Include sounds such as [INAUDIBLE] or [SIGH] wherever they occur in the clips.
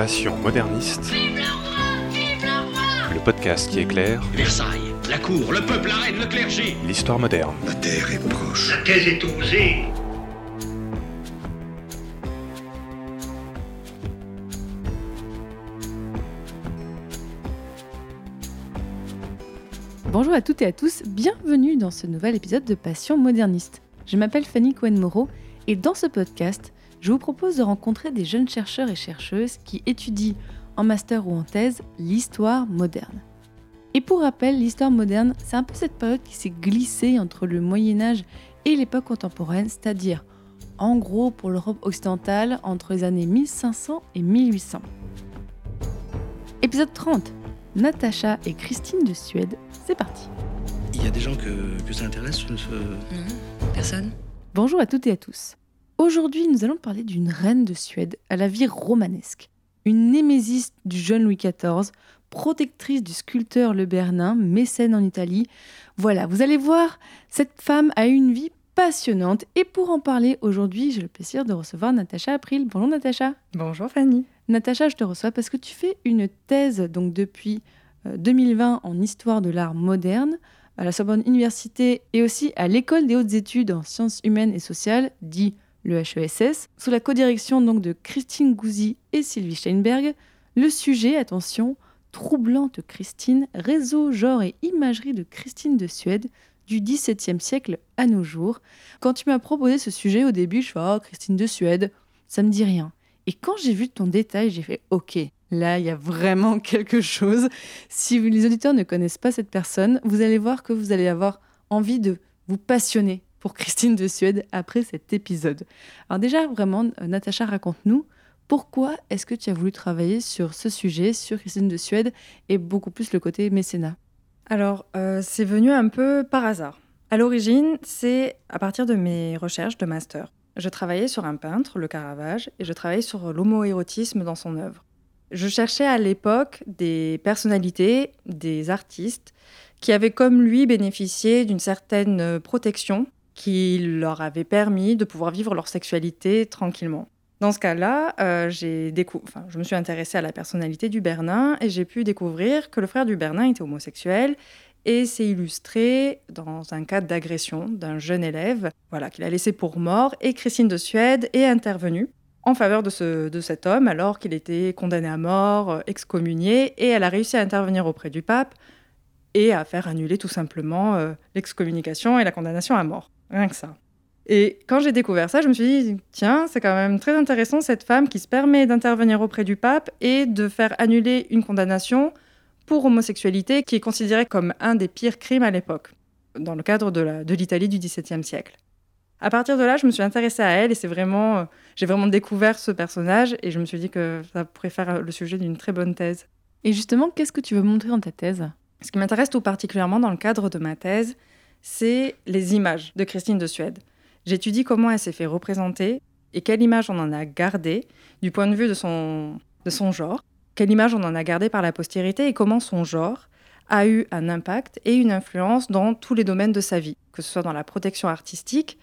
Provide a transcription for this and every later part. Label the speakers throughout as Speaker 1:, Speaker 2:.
Speaker 1: Passion moderniste. Le podcast qui éclaire
Speaker 2: Versailles, la cour, le peuple, la reine, le clergé.
Speaker 1: l'histoire moderne.
Speaker 3: La terre est proche.
Speaker 2: La thèse est osée.
Speaker 4: Bonjour à toutes et à tous, bienvenue dans ce nouvel épisode de Passion moderniste. Je m'appelle Fanny Cohen-Moreau et dans ce podcast, je vous propose de rencontrer des jeunes chercheurs et chercheuses qui étudient en master ou en thèse l'histoire moderne. Et pour rappel, l'histoire moderne, c'est un peu cette période qui s'est glissée entre le Moyen Âge et l'époque contemporaine, c'est-à-dire en gros pour l'Europe occidentale entre les années 1500 et 1800. Épisode 30. Natacha et Christine de Suède, c'est parti.
Speaker 5: Il y a des gens que, que ça intéresse ce...
Speaker 6: Non, personne.
Speaker 4: Bonjour à toutes et à tous. Aujourd'hui, nous allons parler d'une reine de Suède à la vie romanesque, une némésis du jeune Louis XIV, protectrice du sculpteur Le Bernin, mécène en Italie. Voilà, vous allez voir, cette femme a eu une vie passionnante et pour en parler aujourd'hui, j'ai le plaisir de recevoir Natacha April. Bonjour Natacha.
Speaker 7: Bonjour Fanny.
Speaker 4: Natacha, je te reçois parce que tu fais une thèse donc depuis euh, 2020 en histoire de l'art moderne à la Sorbonne Université et aussi à l'École des hautes études en sciences humaines et sociales, dit le HESS, sous la codirection donc de Christine Gouzy et Sylvie Steinberg. Le sujet, attention, troublante Christine, réseau, genre et imagerie de Christine de Suède du XVIIe siècle à nos jours. Quand tu m'as proposé ce sujet au début, je fais oh Christine de Suède, ça me dit rien. Et quand j'ai vu ton détail, j'ai fait ok, là il y a vraiment [LAUGHS] quelque chose. Si les auditeurs ne connaissent pas cette personne, vous allez voir que vous allez avoir envie de vous passionner pour Christine de Suède après cet épisode. Alors déjà, vraiment, euh, Natacha, raconte-nous pourquoi est-ce que tu as voulu travailler sur ce sujet, sur Christine de Suède, et beaucoup plus le côté mécénat?
Speaker 7: Alors, euh, c'est venu un peu par hasard. À l'origine, c'est à partir de mes recherches de master. Je travaillais sur un peintre, le Caravage, et je travaillais sur l'homoérotisme dans son œuvre. Je cherchais à l'époque des personnalités, des artistes, qui avaient comme lui bénéficié d'une certaine protection qui leur avait permis de pouvoir vivre leur sexualité tranquillement. Dans ce cas-là, euh, enfin, je me suis intéressée à la personnalité du Bernin et j'ai pu découvrir que le frère du Bernin était homosexuel et s'est illustré dans un cas d'agression d'un jeune élève voilà, qu'il a laissé pour mort et Christine de Suède est intervenue en faveur de, ce, de cet homme alors qu'il était condamné à mort, euh, excommunié et elle a réussi à intervenir auprès du pape et à faire annuler tout simplement euh, l'excommunication et la condamnation à mort. Rien que ça. Et quand j'ai découvert ça, je me suis dit, tiens, c'est quand même très intéressant cette femme qui se permet d'intervenir auprès du pape et de faire annuler une condamnation pour homosexualité qui est considérée comme un des pires crimes à l'époque, dans le cadre de l'Italie du XVIIe siècle. À partir de là, je me suis intéressée à elle et c'est vraiment, euh, j'ai vraiment découvert ce personnage et je me suis dit que ça pourrait faire le sujet d'une très bonne thèse.
Speaker 4: Et justement, qu'est-ce que tu veux montrer dans ta thèse?
Speaker 7: Ce qui m'intéresse tout particulièrement dans le cadre de ma thèse, c'est les images de Christine de Suède. J'étudie comment elle s'est fait représenter et quelle image on en a gardé du point de vue de son, de son genre, quelle image on en a gardé par la postérité et comment son genre a eu un impact et une influence dans tous les domaines de sa vie, que ce soit dans la protection artistique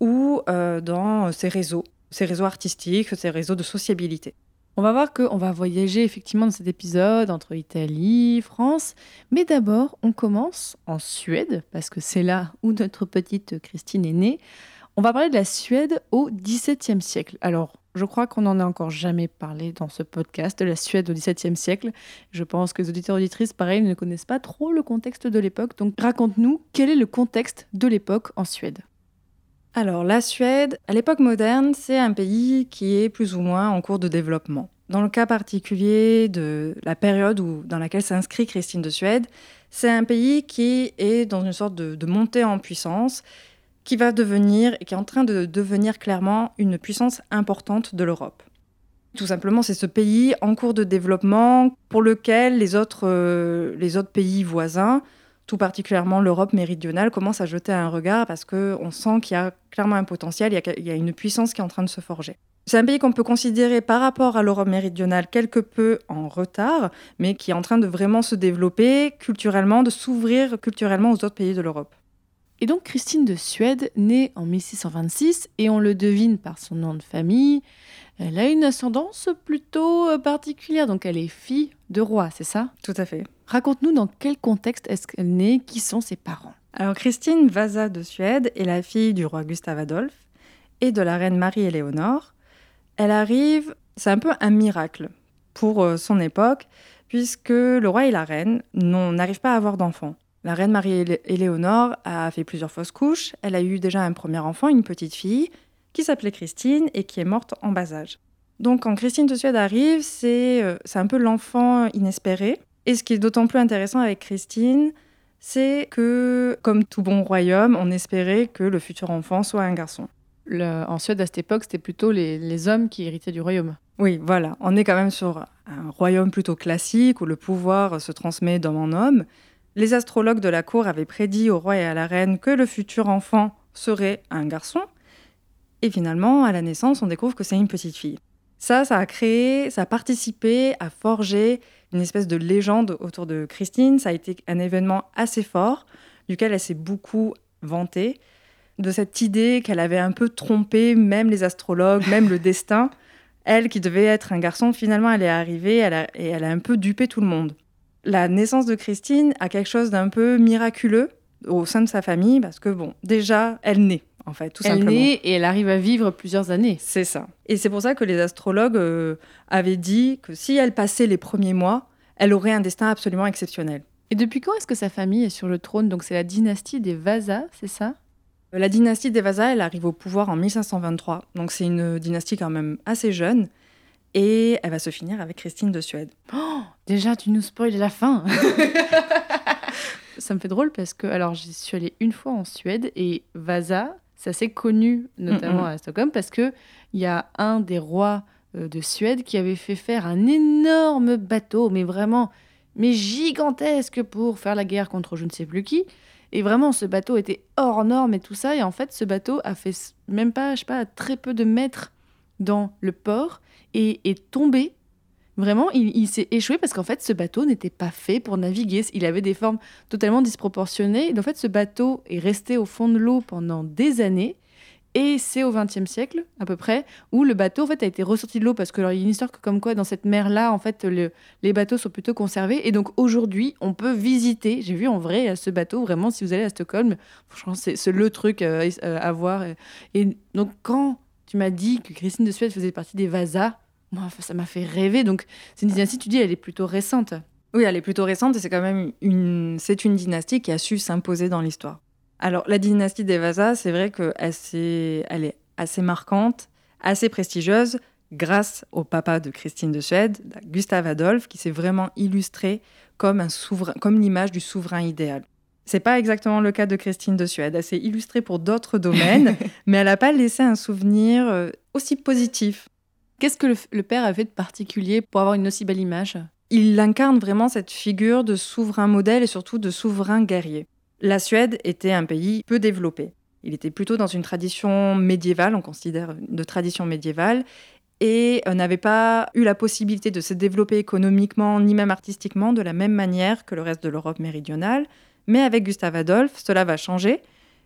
Speaker 7: ou euh, dans ses réseaux, ses réseaux artistiques, ses réseaux de sociabilité.
Speaker 4: On va voir qu'on va voyager effectivement dans cet épisode entre Italie, France, mais d'abord on commence en Suède, parce que c'est là où notre petite Christine est née. On va parler de la Suède au XVIIe siècle. Alors, je crois qu'on n'en a encore jamais parlé dans ce podcast de la Suède au XVIIe siècle. Je pense que les auditeurs et auditrices, pareil, ne connaissent pas trop le contexte de l'époque. Donc, raconte-nous quel est le contexte de l'époque en Suède.
Speaker 7: Alors, la Suède, à l'époque moderne, c'est un pays qui est plus ou moins en cours de développement. Dans le cas particulier de la période où, dans laquelle s'inscrit Christine de Suède, c'est un pays qui est dans une sorte de, montée en puissance, qui va devenir, et qui est en train de devenir clairement une puissance importante de l'Europe. Tout simplement, c'est ce pays en cours de développement pour lequel les autres, euh, les autres pays voisins tout particulièrement l'Europe méridionale, commence à jeter un regard parce qu'on sent qu'il y a clairement un potentiel, il y a, une puissance qui est en train de se forger. C'est un pays qu'on peut considérer par rapport à l'Europe méridionale quelque peu en retard, mais qui est en train de vraiment se développer culturellement, de s'ouvrir culturellement aux autres pays de l'Europe.
Speaker 4: Et donc Christine de Suède, née en 1626, et on le devine par son nom de famille, elle a une ascendance plutôt euh, particulière, donc elle est fille de roi, c'est ça?
Speaker 7: Tout à fait.
Speaker 4: Raconte-nous dans quel contexte est-ce qu'elle est née, qui sont ses parents
Speaker 7: Alors Christine Vasa de Suède est la fille du roi Gustave Adolphe et de la reine Marie-Éléonore. Elle arrive, c'est un peu un miracle pour euh, son époque, puisque le roi et la reine n'arrivent pas à avoir d'enfants. La reine Marie-Éléonore a fait plusieurs fausses couches. Elle a eu déjà un premier enfant, une petite fille, qui s'appelait Christine et qui est morte en bas âge. Donc quand Christine de Suède arrive, c'est euh, un peu l'enfant inespéré. Et ce qui est d'autant plus intéressant avec Christine, c'est que, comme tout bon royaume, on espérait que le futur enfant soit un garçon.
Speaker 4: en Suède, à cette époque, c'était plutôt les, les, hommes qui héritaient du royaume.
Speaker 7: Oui, voilà. On est quand même sur un royaume plutôt classique où le pouvoir se transmet d'homme en homme. Les astrologues de la cour avaient prédit au roi et à la reine que le futur enfant serait un garçon. Et finalement, à la naissance, on découvre que c'est une petite fille. Ça, ça a créé, ça a participé à forger une espèce de légende autour de Christine. Ça a été un événement assez fort, duquel elle s'est beaucoup vantée, de cette idée qu'elle avait un peu trompé même les astrologues, même le destin. Elle, qui devait être un garçon, finalement, elle est arrivée et elle a un peu dupé tout le monde. La naissance de Christine a quelque chose d'un peu miraculeux au sein de sa famille, parce que, bon, déjà, elle naît en fait, tout
Speaker 4: elle
Speaker 7: simplement.
Speaker 4: naît et elle arrive à vivre plusieurs années.
Speaker 7: C'est ça. Et c'est pour ça que les astrologues euh, avaient dit que si elle passait les premiers mois, elle aurait un destin absolument exceptionnel.
Speaker 4: Et depuis quand est-ce que sa famille est sur le trône? Donc c'est la dynastie des Vasa, c'est ça?
Speaker 7: La dynastie des Vasa, elle arrive au pouvoir en 1523. Donc c'est une dynastie quand même assez jeune. Et elle va se finir avec Christine de Suède.
Speaker 4: Oh, déjà, tu nous spoiles la fin [LAUGHS] Ça me fait drôle parce que, alors, j'y suis allée une fois en Suède et Vasa, c'est assez connu, notamment mm -mm. à Stockholm, parce qu'il y a un des rois euh, de Suède qui avait fait faire un énorme bateau, mais vraiment mais gigantesque pour faire la guerre contre je ne sais plus qui. Et vraiment, ce bateau était hors norme et tout ça. Et en fait, ce bateau a fait même pas, je sais pas, très peu de mètres dans le port et est tombé. Vraiment, il, il s'est échoué parce qu'en fait, ce bateau n'était pas fait pour naviguer. Il avait des formes totalement disproportionnées. Et en fait, ce bateau est resté au fond de l'eau pendant des années. Et c'est au XXe siècle, à peu près, où le bateau en fait, a été ressorti de l'eau parce qu'il y a une histoire que, comme quoi, dans cette mer-là, en fait, le, les bateaux sont plutôt conservés. Et donc, aujourd'hui, on peut visiter. J'ai vu en vrai ce bateau, vraiment, si vous allez à Stockholm, franchement, c'est le truc euh, à voir. Et donc, quand tu m'as dit que Christine de Suède faisait partie des Vasa, moi, ça m'a fait rêver. Donc, c'est une dynastie, tu dis, elle est plutôt récente.
Speaker 7: Oui, elle est plutôt récente et c'est quand même une, c'est une dynastie qui a su s'imposer dans l'histoire. Alors, la dynastie des Vasa, c'est vrai qu'elle elle est assez marquante, assez prestigieuse, grâce au papa de Christine de Suède, Gustave Adolphe, qui s'est vraiment illustré comme, un souverain, comme l'image du souverain idéal. C'est pas exactement le cas de Christine de Suède. Elle s'est illustrée pour d'autres domaines, [LAUGHS] mais elle n'a pas laissé un souvenir euh, aussi positif.
Speaker 4: Qu'est-ce que le, père a fait de particulier pour avoir une aussi belle image?
Speaker 7: Il incarne vraiment cette figure de souverain modèle et surtout de souverain guerrier. La Suède était un pays peu développé. Il était plutôt dans une tradition médiévale, on considère de tradition médiévale, et n'avait pas eu la possibilité de se développer économiquement ni même artistiquement de la même manière que le reste de l'Europe méridionale. Mais avec Gustave Adolphe, cela va changer,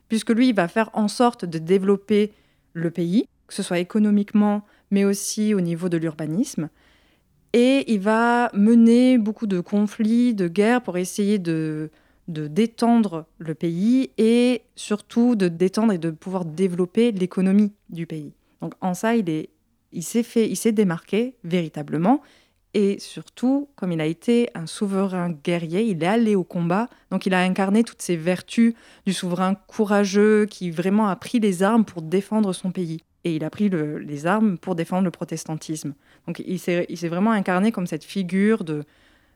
Speaker 7: puisque lui, il va faire en sorte de développer le pays, que ce soit économiquement, mais aussi au niveau de l'urbanisme. Et il va mener beaucoup de conflits, de guerres pour essayer de, de détendre le pays et surtout de détendre et de pouvoir développer l'économie du pays. Donc en ça, il est, il s'est fait, il s'est démarqué véritablement et surtout, comme il a été un souverain guerrier, il est allé au combat, donc il a incarné toutes ces vertus du souverain courageux qui vraiment a pris les armes pour défendre son pays. Et il a pris le, les armes pour défendre le protestantisme. Donc il s'est, vraiment incarné comme cette figure de,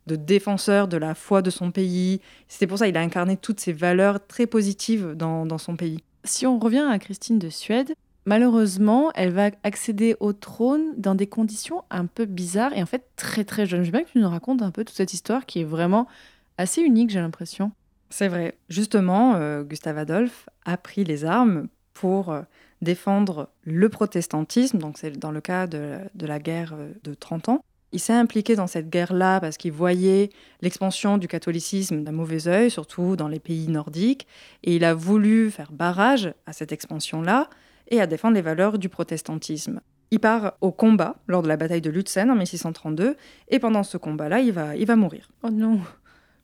Speaker 7: de défenseur de la foi de son pays. C'est pour ça qu'il a incarné toutes ces valeurs très positives dans, dans, son pays.
Speaker 4: Si on revient à Christine de Suède, malheureusement, elle va accéder au trône dans des conditions un peu bizarres et en fait très très jeune. Je veux bien que tu nous racontes un peu toute cette histoire qui est vraiment assez unique, j'ai l'impression.
Speaker 7: C'est vrai. Justement, euh, Gustave Adolphe a pris les armes pour euh, défendre le protestantisme, donc c'est dans le cas de, la guerre de 30 ans. Il s'est impliqué dans cette guerre-là parce qu'il voyait l'expansion du catholicisme d'un mauvais œil, surtout dans les pays nordiques, et il a voulu faire barrage à cette expansion-là et à défendre les valeurs du protestantisme. Il part au combat lors de la bataille de Lutzen en 1632, et pendant ce combat-là, il va, il va mourir.
Speaker 4: Oh non.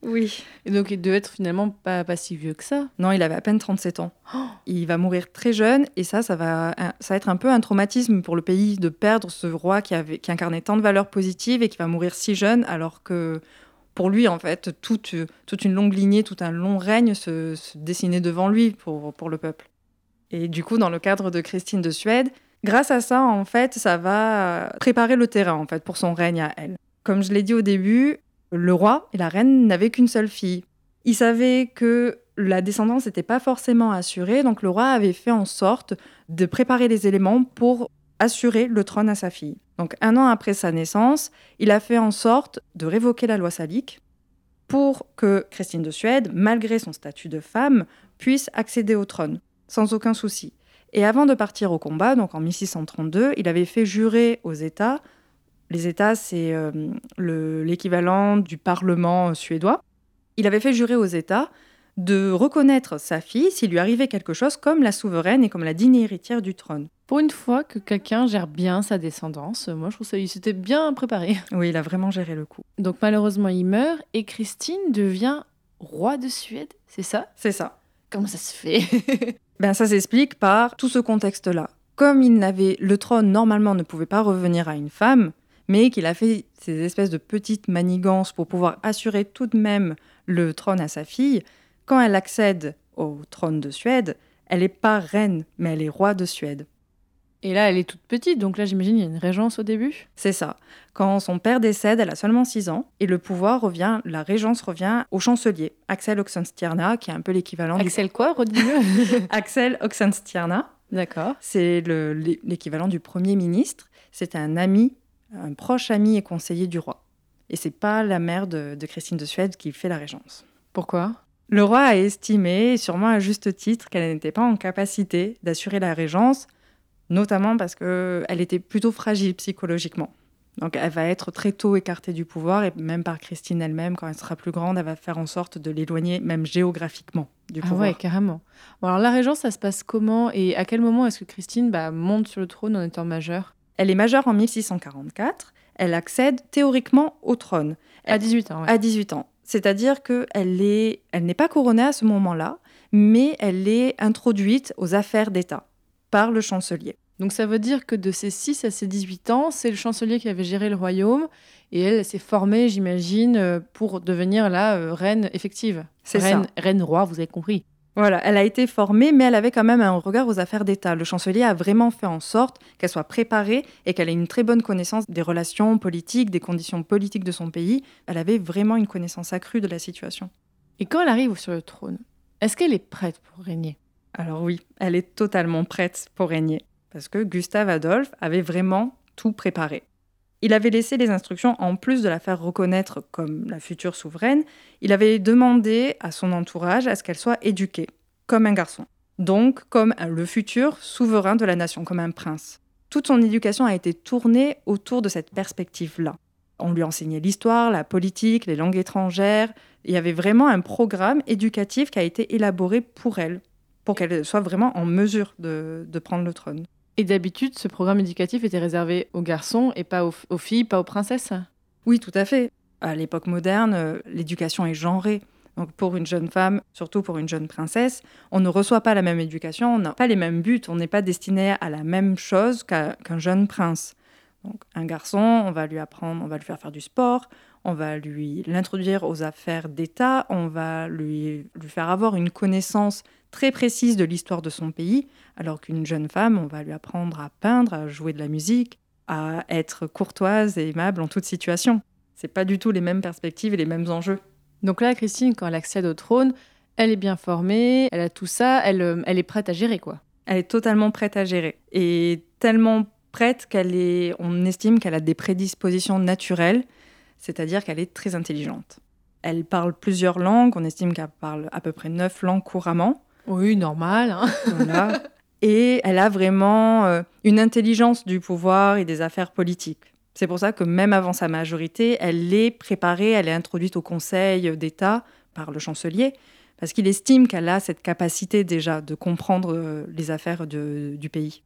Speaker 7: Oui.
Speaker 4: Et donc il devait être finalement pas, pas si vieux que ça.
Speaker 7: Non, il avait à peine 37 ans. Il va mourir très jeune et ça, ça va, ça va être un peu un traumatisme pour le pays de perdre ce roi qui, avait, qui incarnait tant de valeurs positives et qui va mourir si jeune alors que pour lui, en fait, toute, toute une longue lignée, tout un long règne se, se dessinait devant lui pour, pour le peuple. Et du coup, dans le cadre de Christine de Suède, grâce à ça, en fait, ça va préparer le terrain en fait pour son règne à elle. Comme je l'ai dit au début, le roi et la reine n'avaient qu'une seule fille. Il savait que la descendance n'était pas forcément assurée, donc le roi avait fait en sorte de préparer les éléments pour assurer le trône à sa fille. Donc un an après sa naissance, il a fait en sorte de révoquer la loi salique pour que Christine de Suède, malgré son statut de femme, puisse accéder au trône, sans aucun souci. Et avant de partir au combat, donc en 1632, il avait fait jurer aux États les États, c'est euh, l'équivalent du Parlement suédois. Il avait fait jurer aux États de reconnaître sa fille s'il lui arrivait quelque chose comme la souveraine et comme la digne héritière du trône.
Speaker 4: Pour une fois que quelqu'un gère bien sa descendance, moi je trouve ça, il s'était bien préparé. [LAUGHS]
Speaker 7: Oui, il a vraiment géré le coup.
Speaker 4: Donc malheureusement il meurt et Christine devient roi de Suède, c'est ça?
Speaker 7: C'est ça.
Speaker 4: Comment ça se fait? [LAUGHS]
Speaker 7: Ben ça s'explique par tout ce contexte-là. Comme il n'avait le trône normalement ne pouvait pas revenir à une femme, mais qu'il a fait ces espèces de petites manigances pour pouvoir assurer tout de même le trône à sa fille, quand elle accède au trône de Suède, elle n'est pas reine, mais elle est roi de Suède.
Speaker 4: Et là, elle est toute petite, donc là, j'imagine, il y a une régence au début
Speaker 7: C'est ça. Quand son père décède, elle a seulement 6 ans, et le pouvoir revient, la régence revient au chancelier, Axel Oxenstierna, qui est un peu l'équivalent
Speaker 4: Axel quoi, redis-le [LAUGHS]
Speaker 7: Axel Oxenstierna.
Speaker 4: D'accord.
Speaker 7: C'est l'équivalent du premier ministre. C'est un ami un proche ami et conseiller du roi. Et c'est pas la mère de, Christine de Suède qui fait la régence.
Speaker 4: Pourquoi?
Speaker 7: Le roi a estimé, sûrement à juste titre, qu'elle n'était pas en capacité d'assurer la régence, notamment parce qu'elle était plutôt fragile psychologiquement. Donc elle va être très tôt écartée du pouvoir, et même par Christine elle-même, quand elle sera plus grande, elle va faire en sorte de l'éloigner, même géographiquement, du pouvoir.
Speaker 4: Ah ouais, carrément. alors la régence, ça se passe comment? Et à quel moment est-ce que Christine bah, monte sur le trône en étant majeure?
Speaker 7: Elle est majeure en 1644. Elle accède théoriquement au trône.
Speaker 4: à 18 ans.
Speaker 7: À 18 ans. C'est-à-dire qu'elle est, elle n'est pas couronnée à ce moment-là, mais elle est introduite aux affaires d'État par le chancelier.
Speaker 4: Donc ça veut dire que de ses 6 à ses 18 ans, c'est le chancelier qui avait géré le royaume et elle s'est formée, j'imagine, euh, pour devenir la euh, reine effective.
Speaker 7: C'est
Speaker 4: reine,
Speaker 7: ça.
Speaker 4: Reine roi, vous avez compris.
Speaker 7: Voilà, elle a été formée, mais elle avait quand même un regard aux affaires d'État. Le chancelier a vraiment fait en sorte qu'elle soit préparée et qu'elle ait une très bonne connaissance des relations politiques, des conditions politiques de son pays. Elle avait vraiment une connaissance accrue de la situation.
Speaker 4: Et quand elle arrive sur le trône, est-ce qu'elle est prête pour régner?
Speaker 7: Alors oui, elle est totalement prête pour régner, parce que Gustave Adolphe avait vraiment tout préparé. Il avait laissé les instructions, en plus de la faire reconnaître comme la future souveraine, il avait demandé à son entourage à ce qu'elle soit éduquée, comme un garçon. Donc comme le futur souverain de la nation, comme un prince. Toute son éducation a été tournée autour de cette perspective-là. On lui enseignait l'histoire, la politique, les langues étrangères. Il y avait vraiment un programme éducatif qui a été élaboré pour elle, pour qu'elle soit vraiment en mesure de, de prendre le trône.
Speaker 4: Et d'habitude, ce programme éducatif était réservé aux garçons et pas aux, filles, pas aux princesses
Speaker 7: Oui, tout à fait. À l'époque moderne, euh, l'éducation est genrée. Donc pour une jeune femme, surtout pour une jeune princesse, on ne reçoit pas la même éducation, on n'a pas les mêmes buts, on n'est pas destiné à la même chose qu'un jeune prince. Donc un garçon, on va lui apprendre, on va lui faire faire du sport, on va lui l'introduire aux affaires d'État, on va lui, lui faire avoir une connaissance très précise de l'histoire de son pays, alors qu'une jeune femme, on va lui apprendre à peindre, à jouer de la musique, à être courtoise et aimable en toute situation. C'est pas du tout les mêmes perspectives et les mêmes enjeux.
Speaker 4: Donc là, Christine, quand elle accède au trône, elle est bien formée, elle a tout ça, elle, euh, elle est prête à gérer quoi.
Speaker 7: Elle est totalement prête à gérer et tellement prête qu'elle est, on estime qu'elle a des prédispositions naturelles, c'est-à-dire qu'elle est très intelligente. Elle parle plusieurs langues, on estime qu'elle parle à peu près neuf langues couramment.
Speaker 4: Oui, normal. Hein [LAUGHS]
Speaker 7: Et elle a vraiment euh, une intelligence du pouvoir et des affaires politiques. C'est pour ça que même avant sa majorité, elle est préparée, elle est introduite au Conseil d'État par le chancelier, parce qu'il estime qu'elle a cette capacité déjà de comprendre euh, les affaires de- du pays.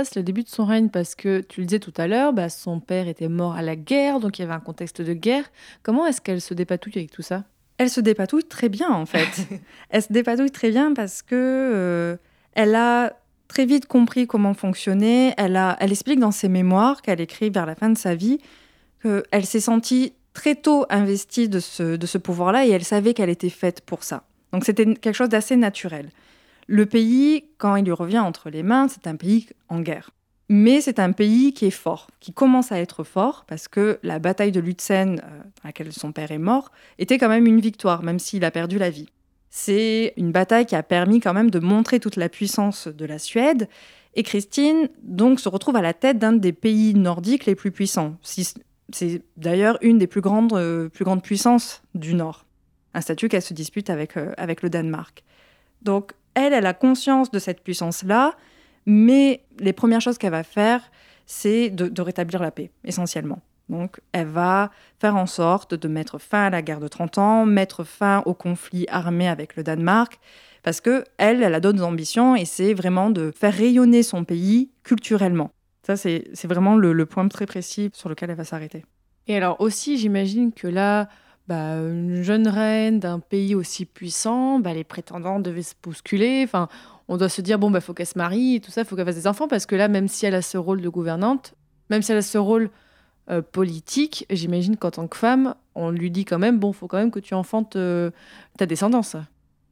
Speaker 4: Passe le début de son règne Parce que tu le disais tout à l'heure, bah, son père était mort à la guerre, donc il y avait un contexte de guerre. Comment est-ce qu'elle se dépatouille avec tout ça?
Speaker 7: Elle se dépatouille très bien en fait. [LAUGHS] elle se dépatouille très bien parce que euh, elle a très vite compris comment fonctionner. Elle, a, elle explique dans ses mémoires qu'elle écrit vers la fin de sa vie qu'elle s'est sentie très tôt investie de ce, de ce pouvoir-là et elle savait qu'elle était faite pour ça. Donc c'était quelque chose d'assez naturel. Le pays, quand il lui revient entre les mains, c'est un pays en guerre. Mais c'est un pays qui est fort, qui commence à être fort, parce que la bataille de Lutzen, euh, dans laquelle son père est mort, était quand même une victoire, même s'il a perdu la vie. C'est une bataille qui a permis quand même de montrer toute la puissance de la Suède. Et Christine, donc, se retrouve à la tête d'un des pays nordiques les plus puissants. C'est d'ailleurs une des plus grandes, euh, plus grandes puissances du Nord. Un statut qu'elle se dispute avec, euh, avec le Danemark. Donc, elle, elle a conscience de cette puissance-là, mais les premières choses qu'elle va faire, c'est de, rétablir la paix, essentiellement. Donc, elle va faire en sorte de mettre fin à la guerre de 30 ans, mettre fin au conflit armé avec le Danemark, parce que elle, elle a d'autres ambitions et c'est vraiment de faire rayonner son pays culturellement. Ça, c'est vraiment le point très précis sur lequel elle va s'arrêter.
Speaker 4: Et alors aussi, j'imagine que là, bah, une jeune reine d'un pays aussi puissant, bah, les prétendants devaient se bousculer. Enfin, on doit se dire, bon, bah, faut qu'elle se marie tout ça, faut qu'elle fasse des enfants, parce que là, même si elle a ce rôle de gouvernante, même si elle a ce rôle euh, politique, j'imagine qu'en tant que femme, on lui dit quand même, bon, faut quand même que tu enfantes euh, ta descendance.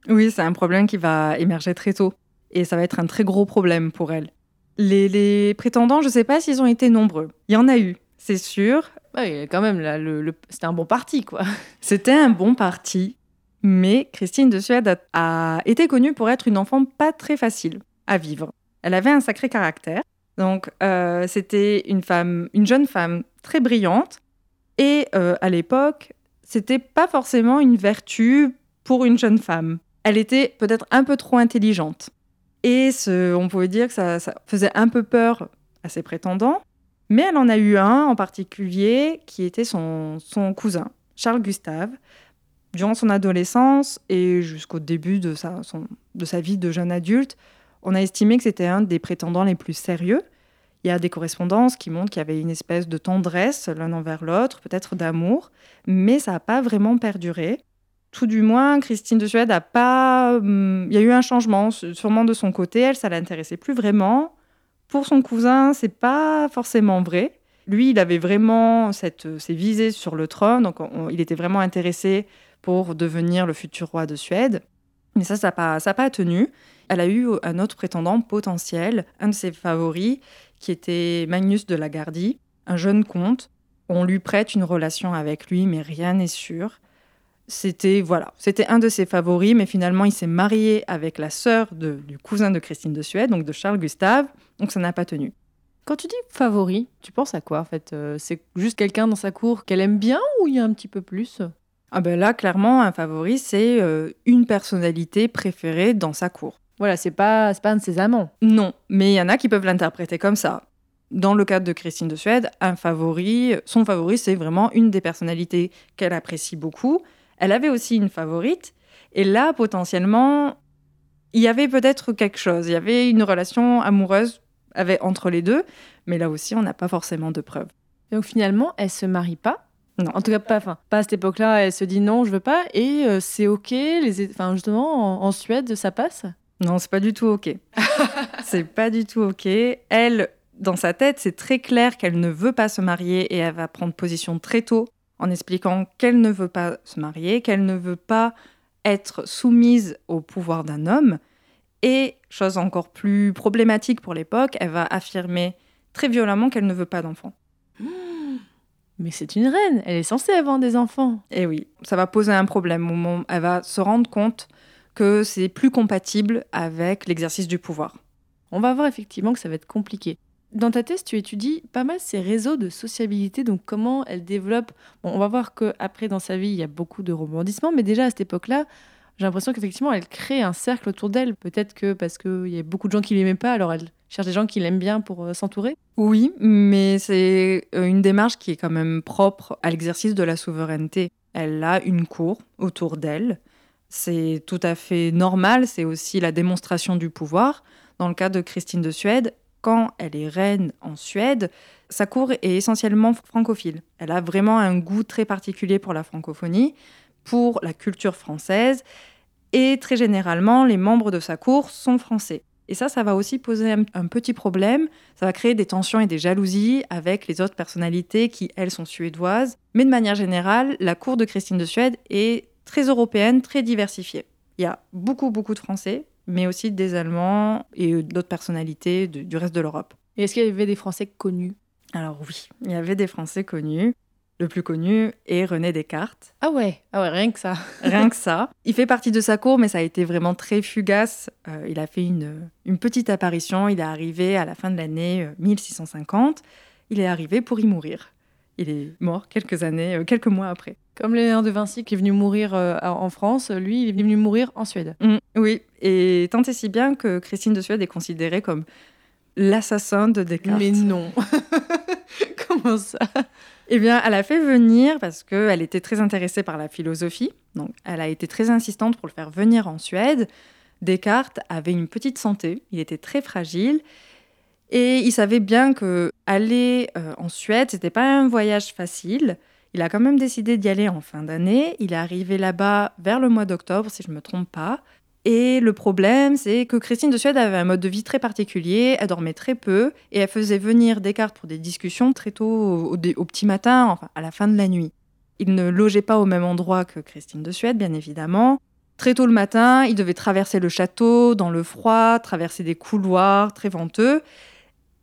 Speaker 7: Oui, c'est un problème qui va émerger très tôt. Et ça va être un très gros problème pour elle. Les, les prétendants, je ne sais pas s'ils ont été nombreux. Il y en a eu, c'est sûr.
Speaker 4: C'était un bon parti, quoi. [LAUGHS]
Speaker 7: C'était un bon parti. Mais Christine de Suède a, été connue pour être une enfant pas très facile à vivre. Elle avait un sacré caractère. Donc, euh, c'était une femme, une jeune femme très brillante. Et euh, à l'époque, c'était pas forcément une vertu pour une jeune femme. Elle était peut-être un peu trop intelligente. Et ce, on pouvait dire que ça faisait un peu peur à ses prétendants. Mais elle en a eu un en particulier qui était son, cousin, Charles Gustave. Durant son adolescence et jusqu'au début de sa, vie de jeune adulte, on a estimé que c'était un des prétendants les plus sérieux. Il y a des correspondances qui montrent qu'il y avait une espèce de tendresse l'un envers l'autre, peut-être d'amour, mais ça n'a pas vraiment perduré. Tout du moins, Christine de Suède a pas. hum, Il y a eu un changement, sûrement de son côté. Elle, ça l'intéressait plus vraiment. Pour son cousin, c'est pas forcément vrai. Lui, il avait vraiment cette, ses visées sur le trône, donc on- il était vraiment intéressé pour devenir le futur roi de Suède. Mais ça, ça n'a pas, pas tenu. Elle a eu un autre prétendant potentiel, un de ses favoris, qui était Magnus de la Gardie, un jeune comte. On lui prête une relation avec lui, mais rien n'est sûr. C'était voilà, c'était un de ses favoris, mais finalement il s'est marié avec la sœur de- du cousin de Christine de Suède, donc de Charles Gustave, donc ça n'a pas tenu.
Speaker 4: Quand tu dis favori, tu penses à quoi en fait? Euh, C'est juste quelqu'un dans sa cour qu'elle aime bien ou il y a un petit peu plus?
Speaker 7: Ah ben là, clairement, un favori, c'est euh, une personnalité préférée dans sa cour.
Speaker 4: Voilà, c'est pas, pas un de ses amants.
Speaker 7: Non, mais il y en a qui peuvent l'interpréter comme ça. Dans le cadre de Christine de Suède, un favori, son favori, c'est vraiment une des personnalités qu'elle apprécie beaucoup. Elle avait aussi une favorite, et là, potentiellement, il y avait peut-être quelque chose. Il y avait une relation amoureuse avec, entre les deux, mais là aussi, on n'a pas forcément de preuves.
Speaker 4: Donc finalement, elle se marie pas?
Speaker 7: Non.
Speaker 4: En tout cas, pas, enfin, pas à cette époque-là. Elle se dit non, je veux pas. Et euh, c'est ok. Les, enfin, justement, en, en Suède, ça passe?
Speaker 7: Non, c'est pas du tout OK. [LAUGHS] c'est pas du tout OK. Elle, dans sa tête, c'est très clair qu'elle ne veut pas se marier et elle va prendre position très tôt en expliquant qu'elle ne veut pas se marier, qu'elle ne veut pas être soumise au pouvoir d'un homme. Et, chose encore plus problématique pour l'époque, elle va affirmer très violemment qu'elle ne veut pas d'enfants. [GASPS]
Speaker 4: Mais c'est une reine, elle est censée avoir des enfants.
Speaker 7: Et oui, ça va poser un problème elle va se rendre compte que c'est plus compatible avec l'exercice du pouvoir.
Speaker 4: On va voir effectivement que ça va être compliqué. Dans ta thèse, tu étudies pas mal ces réseaux de sociabilité, donc comment elle développe. Bon, on va voir qu'après, dans sa vie, il y a beaucoup de rebondissements, mais déjà à cette époque-là, j'ai l'impression qu'effectivement, elle crée un cercle autour d'elle. Peut-être que parce qu'il y a beaucoup de gens qui l'aimaient pas, alors elle cherche des gens qui l'aiment bien pour euh, s'entourer.
Speaker 7: Oui, mais c'est euh, une démarche qui est quand même propre à l'exercice de la souveraineté. Elle a une cour autour d'elle. C'est tout à fait normal, c'est aussi la démonstration du pouvoir. Dans le cas de Christine de Suède, quand elle est reine en Suède, sa cour est essentiellement francophile. Elle a vraiment un goût très particulier pour la francophonie, pour la culture française, et très généralement, les membres de sa cour sont français. Et ça, ça va aussi poser un, petit problème. Ça va créer des tensions et des jalousies avec les autres personnalités qui, elles, sont suédoises. Mais de manière générale, la cour de Christine de Suède est très européenne, très diversifiée. Il y a beaucoup, beaucoup de Français, mais aussi des Allemands et d'autres personnalités du reste de l'Europe.
Speaker 4: Et est-ce qu'il y avait des Français connus?
Speaker 7: Alors oui, il y avait des Français connus. Le plus connu est René Descartes.
Speaker 4: Ah ouais, ah ouais rien que ça. [LAUGHS]
Speaker 7: rien que ça. [LAUGHS] Il fait partie de sa cour, mais ça a été vraiment très fugace. Euh, il a fait une, une, petite apparition. Il est arrivé à la fin de l'année 1650. Il est arrivé pour y mourir. Il est mort quelques années, euh, quelques mois après.
Speaker 4: Comme Léonard de Vinci qui est venu mourir euh, en France, lui, il est venu mourir en Suède.
Speaker 7: Mmh, oui, et tant et si bien que Christine de Suède est considérée comme l'assassin de Descartes.
Speaker 4: Mais non [LAUGHS] Comment ça?
Speaker 7: Eh bien, elle a fait venir, parce qu'elle était très intéressée par la philosophie, donc elle a été très insistante pour le faire venir en Suède. Descartes avait une petite santé, il était très fragile, et il savait bien que aller euh, en Suède, c'était pas un voyage facile. Il a quand même décidé d'y aller en fin d'année. Il est arrivé là-bas vers le mois d'octobre, si je ne me trompe pas. Et le problème, c'est que Christine de Suède avait un mode de vie très particulier, elle dormait très peu, et elle faisait venir Descartes pour des discussions très tôt au, petit matin, enfin à la fin de la nuit. Il ne logeait pas au même endroit que Christine de Suède, bien évidemment. Très tôt le matin, il devait traverser le château dans le froid, traverser des couloirs très venteux.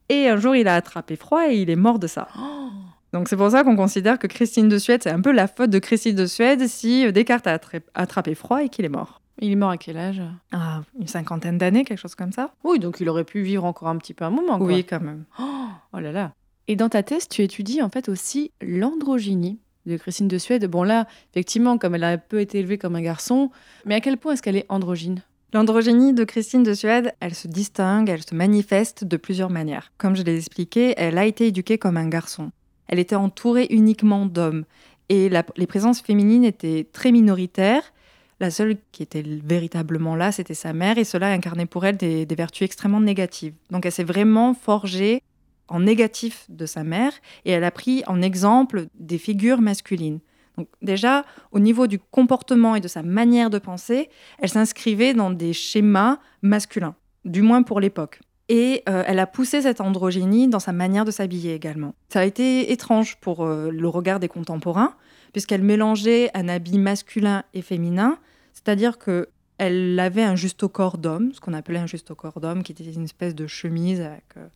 Speaker 7: Et un jour, il a attrapé froid et il est mort de ça.
Speaker 4: Oh
Speaker 7: donc c'est pour ça qu'on considère que Christine de Suède, c'est un peu la faute de Christine de Suède si Descartes a attrapé froid et qu'il est mort.
Speaker 4: Il est mort à quel âge?
Speaker 7: Ah, une cinquantaine d'années, quelque chose comme ça.
Speaker 4: Oui, donc il aurait pu vivre encore un petit peu un moment. Quoi.
Speaker 7: Oui, quand même.
Speaker 4: Oh, oh là là. Et dans ta thèse, tu étudies en fait aussi l'androgynie de Christine de Suède. Bon là, effectivement, comme elle a peu été élevée comme un garçon, mais à quel point est-ce qu'elle est androgyne?
Speaker 7: L'androgynie de Christine de Suède, elle se distingue, elle se manifeste de plusieurs manières. Comme je l'ai expliqué, elle a été éduquée comme un garçon. Elle était entourée uniquement d'hommes. Et les présences féminines étaient très minoritaires. La seule qui était véritablement là, c'était sa mère, et cela incarnait pour elle des vertus extrêmement négatives. Donc elle s'est vraiment forgée en négatif de sa mère, et elle a pris en exemple des figures masculines. Donc déjà, au niveau du comportement et de sa manière de penser, elle s'inscrivait dans des schémas masculins, du moins pour l'époque. Et euh, elle a poussé cette androgynie dans sa manière de s'habiller également. Ça a été étrange pour euh, le regard des contemporains, puisqu'elle mélangeait un habit masculin et féminin, c'est-à-dire que elle avait un juste au corps d'homme, ce qu'on appelait un juste au corps d'homme, qui était une espèce de chemise avec, euh,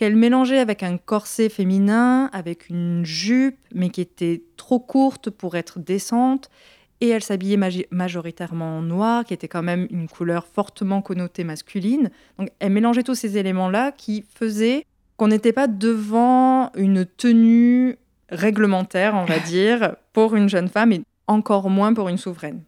Speaker 7: qu'elle mélangeait avec un corset féminin, avec une jupe, mais qui était trop courte pour être décente, et elle s'habillait majoritairement en noir, qui était quand même une couleur fortement connotée masculine. Donc elle mélangeait tous ces éléments-là qui faisaient qu'on n'était pas devant une tenue réglementaire, on va [LAUGHS] dire, pour une jeune femme et encore moins pour une souveraine.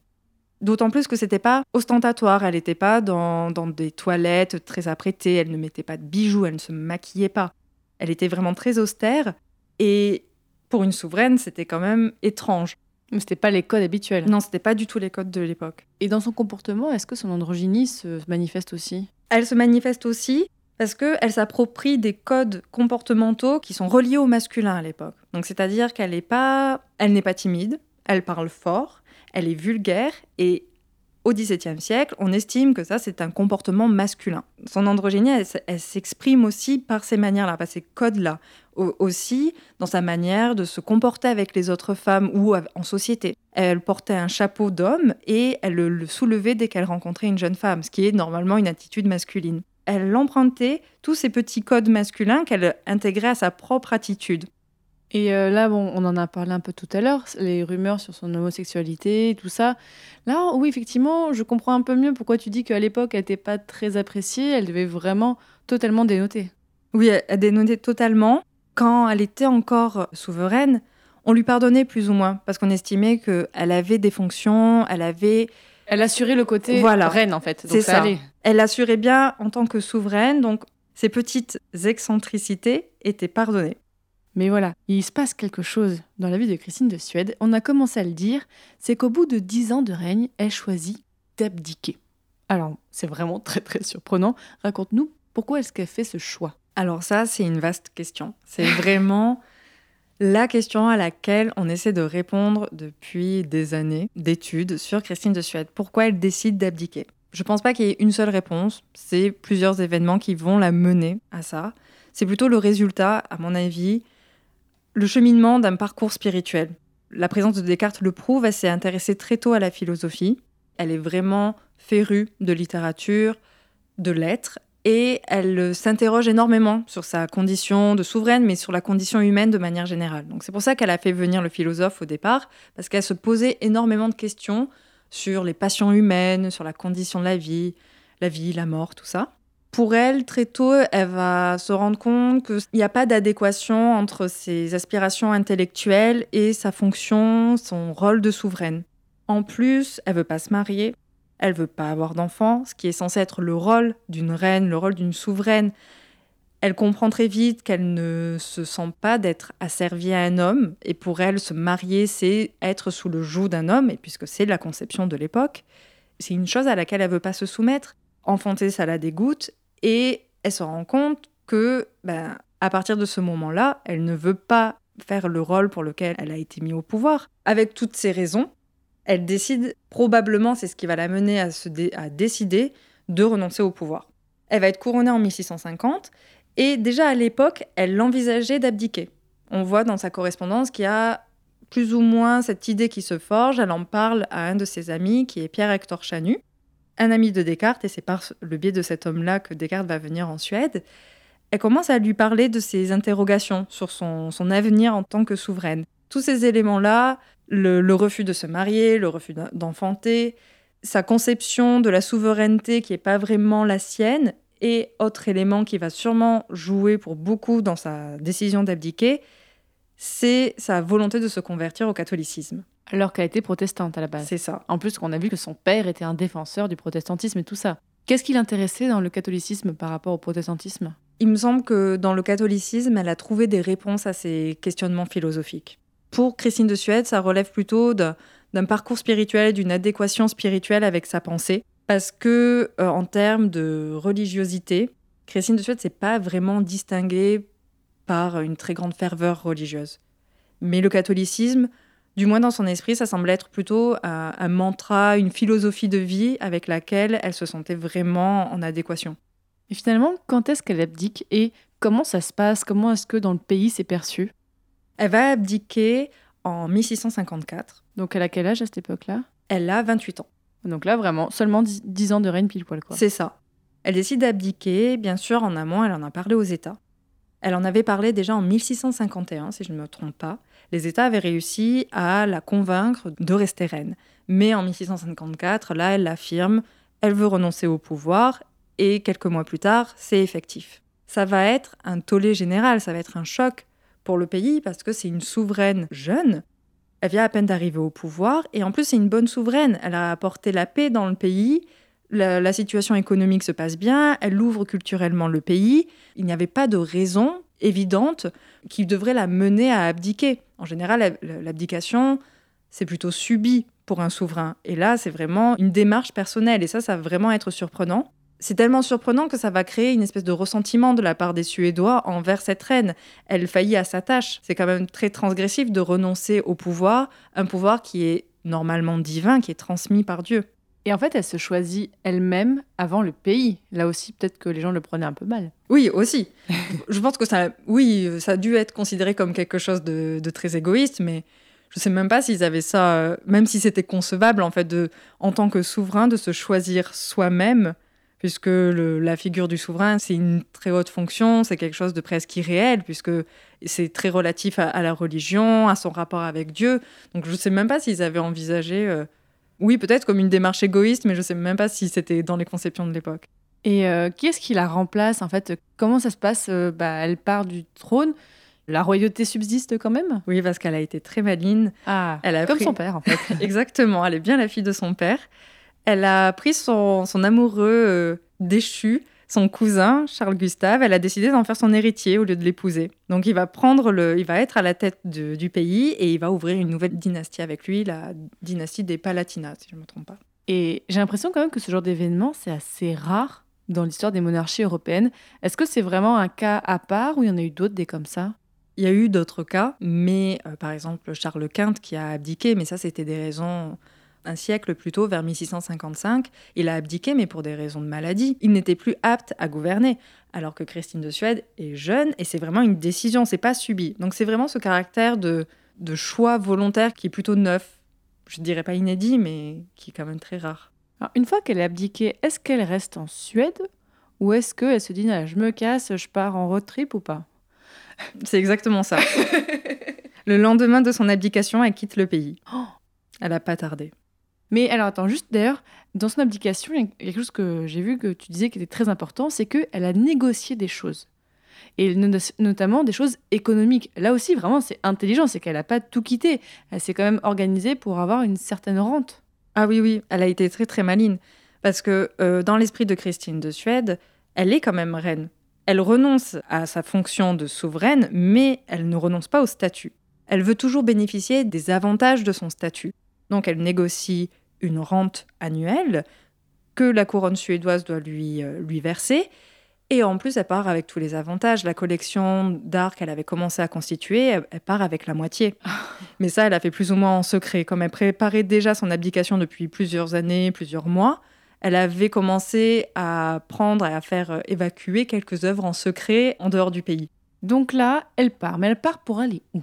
Speaker 7: D'autant plus que c'était pas ostentatoire, elle n'était pas dans, dans des toilettes très apprêtées, elle ne mettait pas de bijoux, elle ne se maquillait pas. Elle était vraiment très austère et pour une souveraine, c'était quand même étrange.
Speaker 4: Mais c'était pas les codes habituels.
Speaker 7: Non, c'était pas du tout les codes de l'époque.
Speaker 4: Et dans son comportement, est-ce que son androgynie se manifeste aussi?
Speaker 7: Elle se manifeste aussi parce qu'elle s'approprie des codes comportementaux qui sont reliés au masculin à l'époque. Donc c'est-à-dire qu'elle n'est pas, elle n'est pas timide, elle parle fort, elle est vulgaire et au XVIIe siècle, on estime que ça, c'est un comportement masculin. Son androgynie, elle, s'exprime aussi par ces manières-là, par ces codes-là. Au- aussi dans sa manière de se comporter avec les autres femmes ou en société. Elle portait un chapeau d'homme et elle le, le soulevait dès qu'elle rencontrait une jeune femme, ce qui est normalement une attitude masculine. Elle empruntait tous ces petits codes masculins qu'elle intégrait à sa propre attitude.
Speaker 4: Et euh, là, bon, on en a parlé un peu tout à l'heure, les rumeurs sur son homosexualité, tout ça. Là, oui, effectivement, je comprends un peu mieux pourquoi tu dis qu'à l'époque, elle n'était pas très appréciée, elle devait vraiment totalement dénoter.
Speaker 7: Oui, elle, dénotait totalement. Quand elle était encore souveraine, on lui pardonnait plus ou moins, parce qu'on estimait qu'elle avait des fonctions, elle avait
Speaker 4: Elle assurait le côté
Speaker 7: Voilà.
Speaker 4: reine, en fait.
Speaker 7: C'est
Speaker 4: ça,
Speaker 7: ça.
Speaker 4: allait.
Speaker 7: Elle assurait bien en tant que souveraine, donc ces petites excentricités étaient pardonnées.
Speaker 4: Mais voilà, il se passe quelque chose dans la vie de Christine de Suède. On a commencé à le dire, c'est qu'au bout de dix ans de règne, elle choisit d'abdiquer. Alors, c'est vraiment [LAUGHS] très très surprenant. Raconte-nous, pourquoi est-ce qu'elle fait ce choix
Speaker 7: Alors ça, c'est une vaste question. C'est vraiment [LAUGHS] la question à laquelle on essaie de répondre depuis des années d'études sur Christine de Suède. Pourquoi elle décide d'abdiquer? Je pense pas qu'il y ait une seule réponse. C'est plusieurs événements qui vont la mener à ça. C'est plutôt le résultat, à mon avis, le cheminement d'un parcours spirituel. La présence de Descartes le prouve, elle s'est intéressée très tôt à la philosophie. Elle est vraiment férue de littérature, de lettres, et elle s'interroge énormément sur sa condition de souveraine, mais sur la condition humaine de manière générale. Donc c'est pour ça qu'elle a fait venir le philosophe au départ, parce qu'elle se posait énormément de questions sur les passions humaines, sur la condition de la vie, la vie, la mort, tout ça. Pour elle, très tôt, elle va se rendre compte qu'il n'y a pas d'adéquation entre ses aspirations intellectuelles et sa fonction, son rôle de souveraine. En plus, elle veut pas se marier, elle veut pas avoir d'enfants, ce qui est censé être le rôle d'une reine, le rôle d'une souveraine. Elle comprend très vite qu'elle ne se sent pas d'être asservie à un homme, et pour elle, se marier, c'est être sous le joug d'un homme, et puisque c'est la conception de l'époque, c'est une chose à laquelle elle veut pas se soumettre. Enfanter, ça la dégoûte, et elle se rend compte que, ben, à partir de ce moment-là, elle ne veut pas faire le rôle pour lequel elle a été mise au pouvoir. Avec toutes ces raisons, elle décide, probablement c'est ce qui va la mener à, se à décider de renoncer au pouvoir. Elle va être couronnée en 1650 et déjà à l'époque, elle envisageait d'abdiquer. On voit dans sa correspondance qu'il y a plus ou moins cette idée qui se forge. Elle en parle à un de ses amis qui est Pierre-Hector Chanu, un ami de Descartes, et c'est par le biais de cet homme-là que Descartes va venir en Suède. Elle commence à lui parler de ses interrogations sur son, avenir en tant que souveraine. Tous ces éléments-là, le, refus de se marier, le refus d'en- d'enfanter, sa conception de la souveraineté qui n'est pas vraiment la sienne, et autre élément qui va sûrement jouer pour beaucoup dans sa décision d'abdiquer, c'est sa volonté de se convertir au catholicisme.
Speaker 4: Alors qu'elle était protestante à la base.
Speaker 7: C'est ça.
Speaker 4: En plus, on a vu que son père était un défenseur du protestantisme et tout ça. Qu'est-ce qui l'intéressait dans le catholicisme par rapport au protestantisme?
Speaker 7: Il me semble que dans le catholicisme, elle a trouvé des réponses à ses questionnements philosophiques. Pour Christine de Suède, ça relève plutôt d'un parcours spirituel, d'une adéquation spirituelle avec sa pensée. Parce que, euh, en termes de religiosité, Christine de Suède s'est pas vraiment distinguée par une très grande ferveur religieuse. Mais le catholicisme, du moins dans son esprit, ça semble être plutôt un, un mantra, une philosophie de vie avec laquelle elle se sentait vraiment en adéquation.
Speaker 4: Et finalement, quand est-ce qu'elle abdique et comment ça se passe? Comment est-ce que dans le pays c'est perçu?
Speaker 7: Elle va abdiquer en 1654.
Speaker 4: Donc elle a quel âge à cette époque-là?
Speaker 7: Elle a 28 ans.
Speaker 4: Donc là, vraiment, seulement 10, 10 ans de règne pile poil, quoi.
Speaker 7: C'est ça. Elle décide d'abdiquer. Bien sûr, en amont, elle en a parlé aux États. Elle en avait parlé déjà en 1651, si je ne me trompe pas. Les États avaient réussi à la convaincre de rester reine. Mais en 1654, là, elle l'affirme, elle veut renoncer au pouvoir, et quelques mois plus tard, c'est effectif. Ça va être un tollé général, ça va être un choc pour le pays, parce que c'est une souveraine jeune. Elle vient à peine d'arriver au pouvoir, et en plus, c'est une bonne souveraine. Elle a apporté la paix dans le pays, la, la situation économique se passe bien, elle ouvre culturellement le pays. Il n'y avait pas de raison évidente qui devrait la mener à abdiquer. En général, la- l'abdication, c'est plutôt subi pour un souverain. Et là, c'est vraiment une démarche personnelle. Et ça, ça va vraiment être surprenant. C'est tellement surprenant que ça va créer une espèce de ressentiment de la part des Suédois envers cette reine. Elle faillit à sa tâche. C'est quand même très transgressif de renoncer au pouvoir, un pouvoir qui est normalement divin, qui est transmis par Dieu.
Speaker 4: Et en fait, elle se choisit elle-même avant le pays. Là aussi, peut-être que les gens le prenaient un peu mal.
Speaker 7: Oui, aussi. je pense que ça, oui, ça a dû être considéré comme quelque chose de, très égoïste, mais je sais même pas s'ils avaient ça, euh, même si c'était concevable en fait, en tant que souverain, de se choisir soi-même, puisque la figure du souverain, c'est une très haute fonction, c'est quelque chose de presque irréel, puisque c'est très relatif à, la religion, à son rapport avec Dieu. Donc je sais même pas s'ils avaient envisagé, euh, oui, peut-être comme une démarche égoïste, mais je sais même pas si c'était dans les conceptions de l'époque.
Speaker 4: Et euh, qui est-ce qui la remplace en fait? Comment ça se passe? Euh, bah, Elle part du trône. La royauté subsiste quand même?
Speaker 7: Oui, parce qu'elle a été très maline.
Speaker 4: Ah,
Speaker 7: Elle a
Speaker 4: comme
Speaker 7: pris-
Speaker 4: son père en fait. [LAUGHS]
Speaker 7: Exactement, elle est bien la fille de son père. Elle a pris son, son amoureux euh, déchu, son cousin Charles Gustave. Elle a décidé d'en faire son héritier au lieu de l'épouser. Donc il va prendre le, il va être à la tête de- du pays et il va ouvrir une nouvelle dynastie avec lui, la dynastie des Palatinat, si je ne me trompe pas.
Speaker 4: Et j'ai l'impression quand même que ce genre d'événement, c'est assez rare dans l'histoire des monarchies européennes. Est-ce que c'est vraiment un cas à part ou il y en a eu d'autres des comme ça?
Speaker 7: Il y a eu d'autres cas, mais euh, par exemple Charles Quint qui a abdiqué, mais ça c'était des raisons un siècle plus tôt, vers 1655, il a abdiqué, mais pour des raisons de maladie. Il n'était plus apte à gouverner, alors que Christine de Suède est jeune et c'est vraiment une décision, c'est pas subi. Donc c'est vraiment ce caractère de, de choix volontaire qui est plutôt neuf. Je dirais pas inédit, mais qui est quand même très rare.
Speaker 4: Alors, Une fois qu'elle est abdiquée, est-ce qu'elle reste en Suède ou est-ce qu'elle se dit Ah, je me casse, je pars en road trip ou pas [LAUGHS]
Speaker 7: C'est exactement ça. Le lendemain de son abdication, elle quitte le pays.
Speaker 4: Oh.
Speaker 7: Elle n'a pas tardé.
Speaker 4: Mais alors attends, juste d'ailleurs, dans son abdication, il y a quelque chose que j'ai vu que tu disais qui était très important, c'est qu'elle a négocié des choses. Et no- notamment des choses économiques. Là aussi, vraiment, c'est intelligent, c'est qu'elle n'a pas tout quitté. Elle s'est quand même organisée pour avoir une certaine rente.
Speaker 7: Ah oui, oui, elle a été très très maline. Parce que euh, dans l'esprit de Christine de Suède, elle est quand même reine. Elle renonce à sa fonction de souveraine, mais elle ne renonce pas au statut. Elle veut toujours bénéficier des avantages de son statut. Donc elle négocie une rente annuelle que la couronne suédoise doit lui, euh, lui verser. Et en plus, elle part avec tous les avantages. La collection d'art qu'elle avait commencé à constituer, elle, elle part avec la moitié. [LAUGHS] Mais ça, elle a fait plus ou moins en secret. Comme elle préparait déjà son abdication depuis plusieurs années, plusieurs mois, elle avait commencé à prendre et à faire euh, évacuer quelques œuvres en secret en dehors du pays.
Speaker 4: Donc là, elle part. Mais elle part pour aller où?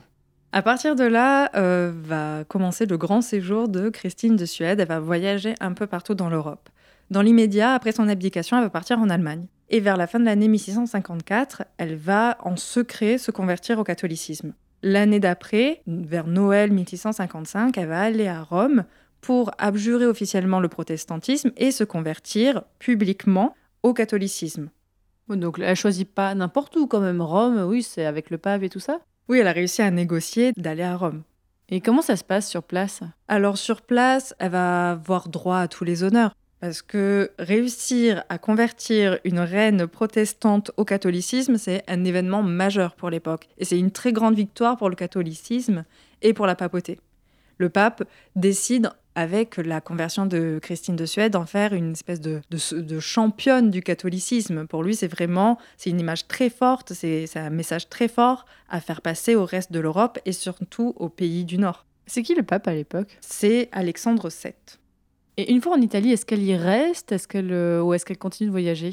Speaker 7: À partir de là, euh, va commencer le grand séjour de Christine de Suède. Elle va voyager un peu partout dans l'Europe. Dans l'immédiat, après son abdication, elle va partir en Allemagne. Et vers la fin de l'année 1654, elle va en secret se convertir au catholicisme. L'année d'après, vers Noël 1655, elle va aller à Rome pour abjurer officiellement le protestantisme et se convertir publiquement au catholicisme.
Speaker 4: Donc elle choisit pas n'importe où quand même. Rome, oui, c'est avec le pape et tout ça?
Speaker 7: Oui, elle a réussi à négocier d'aller à Rome.
Speaker 4: Et comment ça se passe sur place?
Speaker 7: Alors sur place, elle va avoir droit à tous les honneurs. Parce que réussir à convertir une reine protestante au catholicisme, c'est un événement majeur pour l'époque. Et c'est une très grande victoire pour le catholicisme et pour la papauté. Le pape décide, avec la conversion de Christine de Suède, d'en faire une espèce de, de- de championne du catholicisme. Pour lui, c'est vraiment c'est une image très forte, c'est un message très fort à faire passer au reste de l'Europe et surtout aux pays du Nord.
Speaker 4: C'est qui le pape à l'époque?
Speaker 7: C'est Alexandre VII.
Speaker 4: Et une fois en Italie, est-ce qu'elle y reste? Est-ce qu'elle, euh, Ou est-ce qu'elle continue de voyager?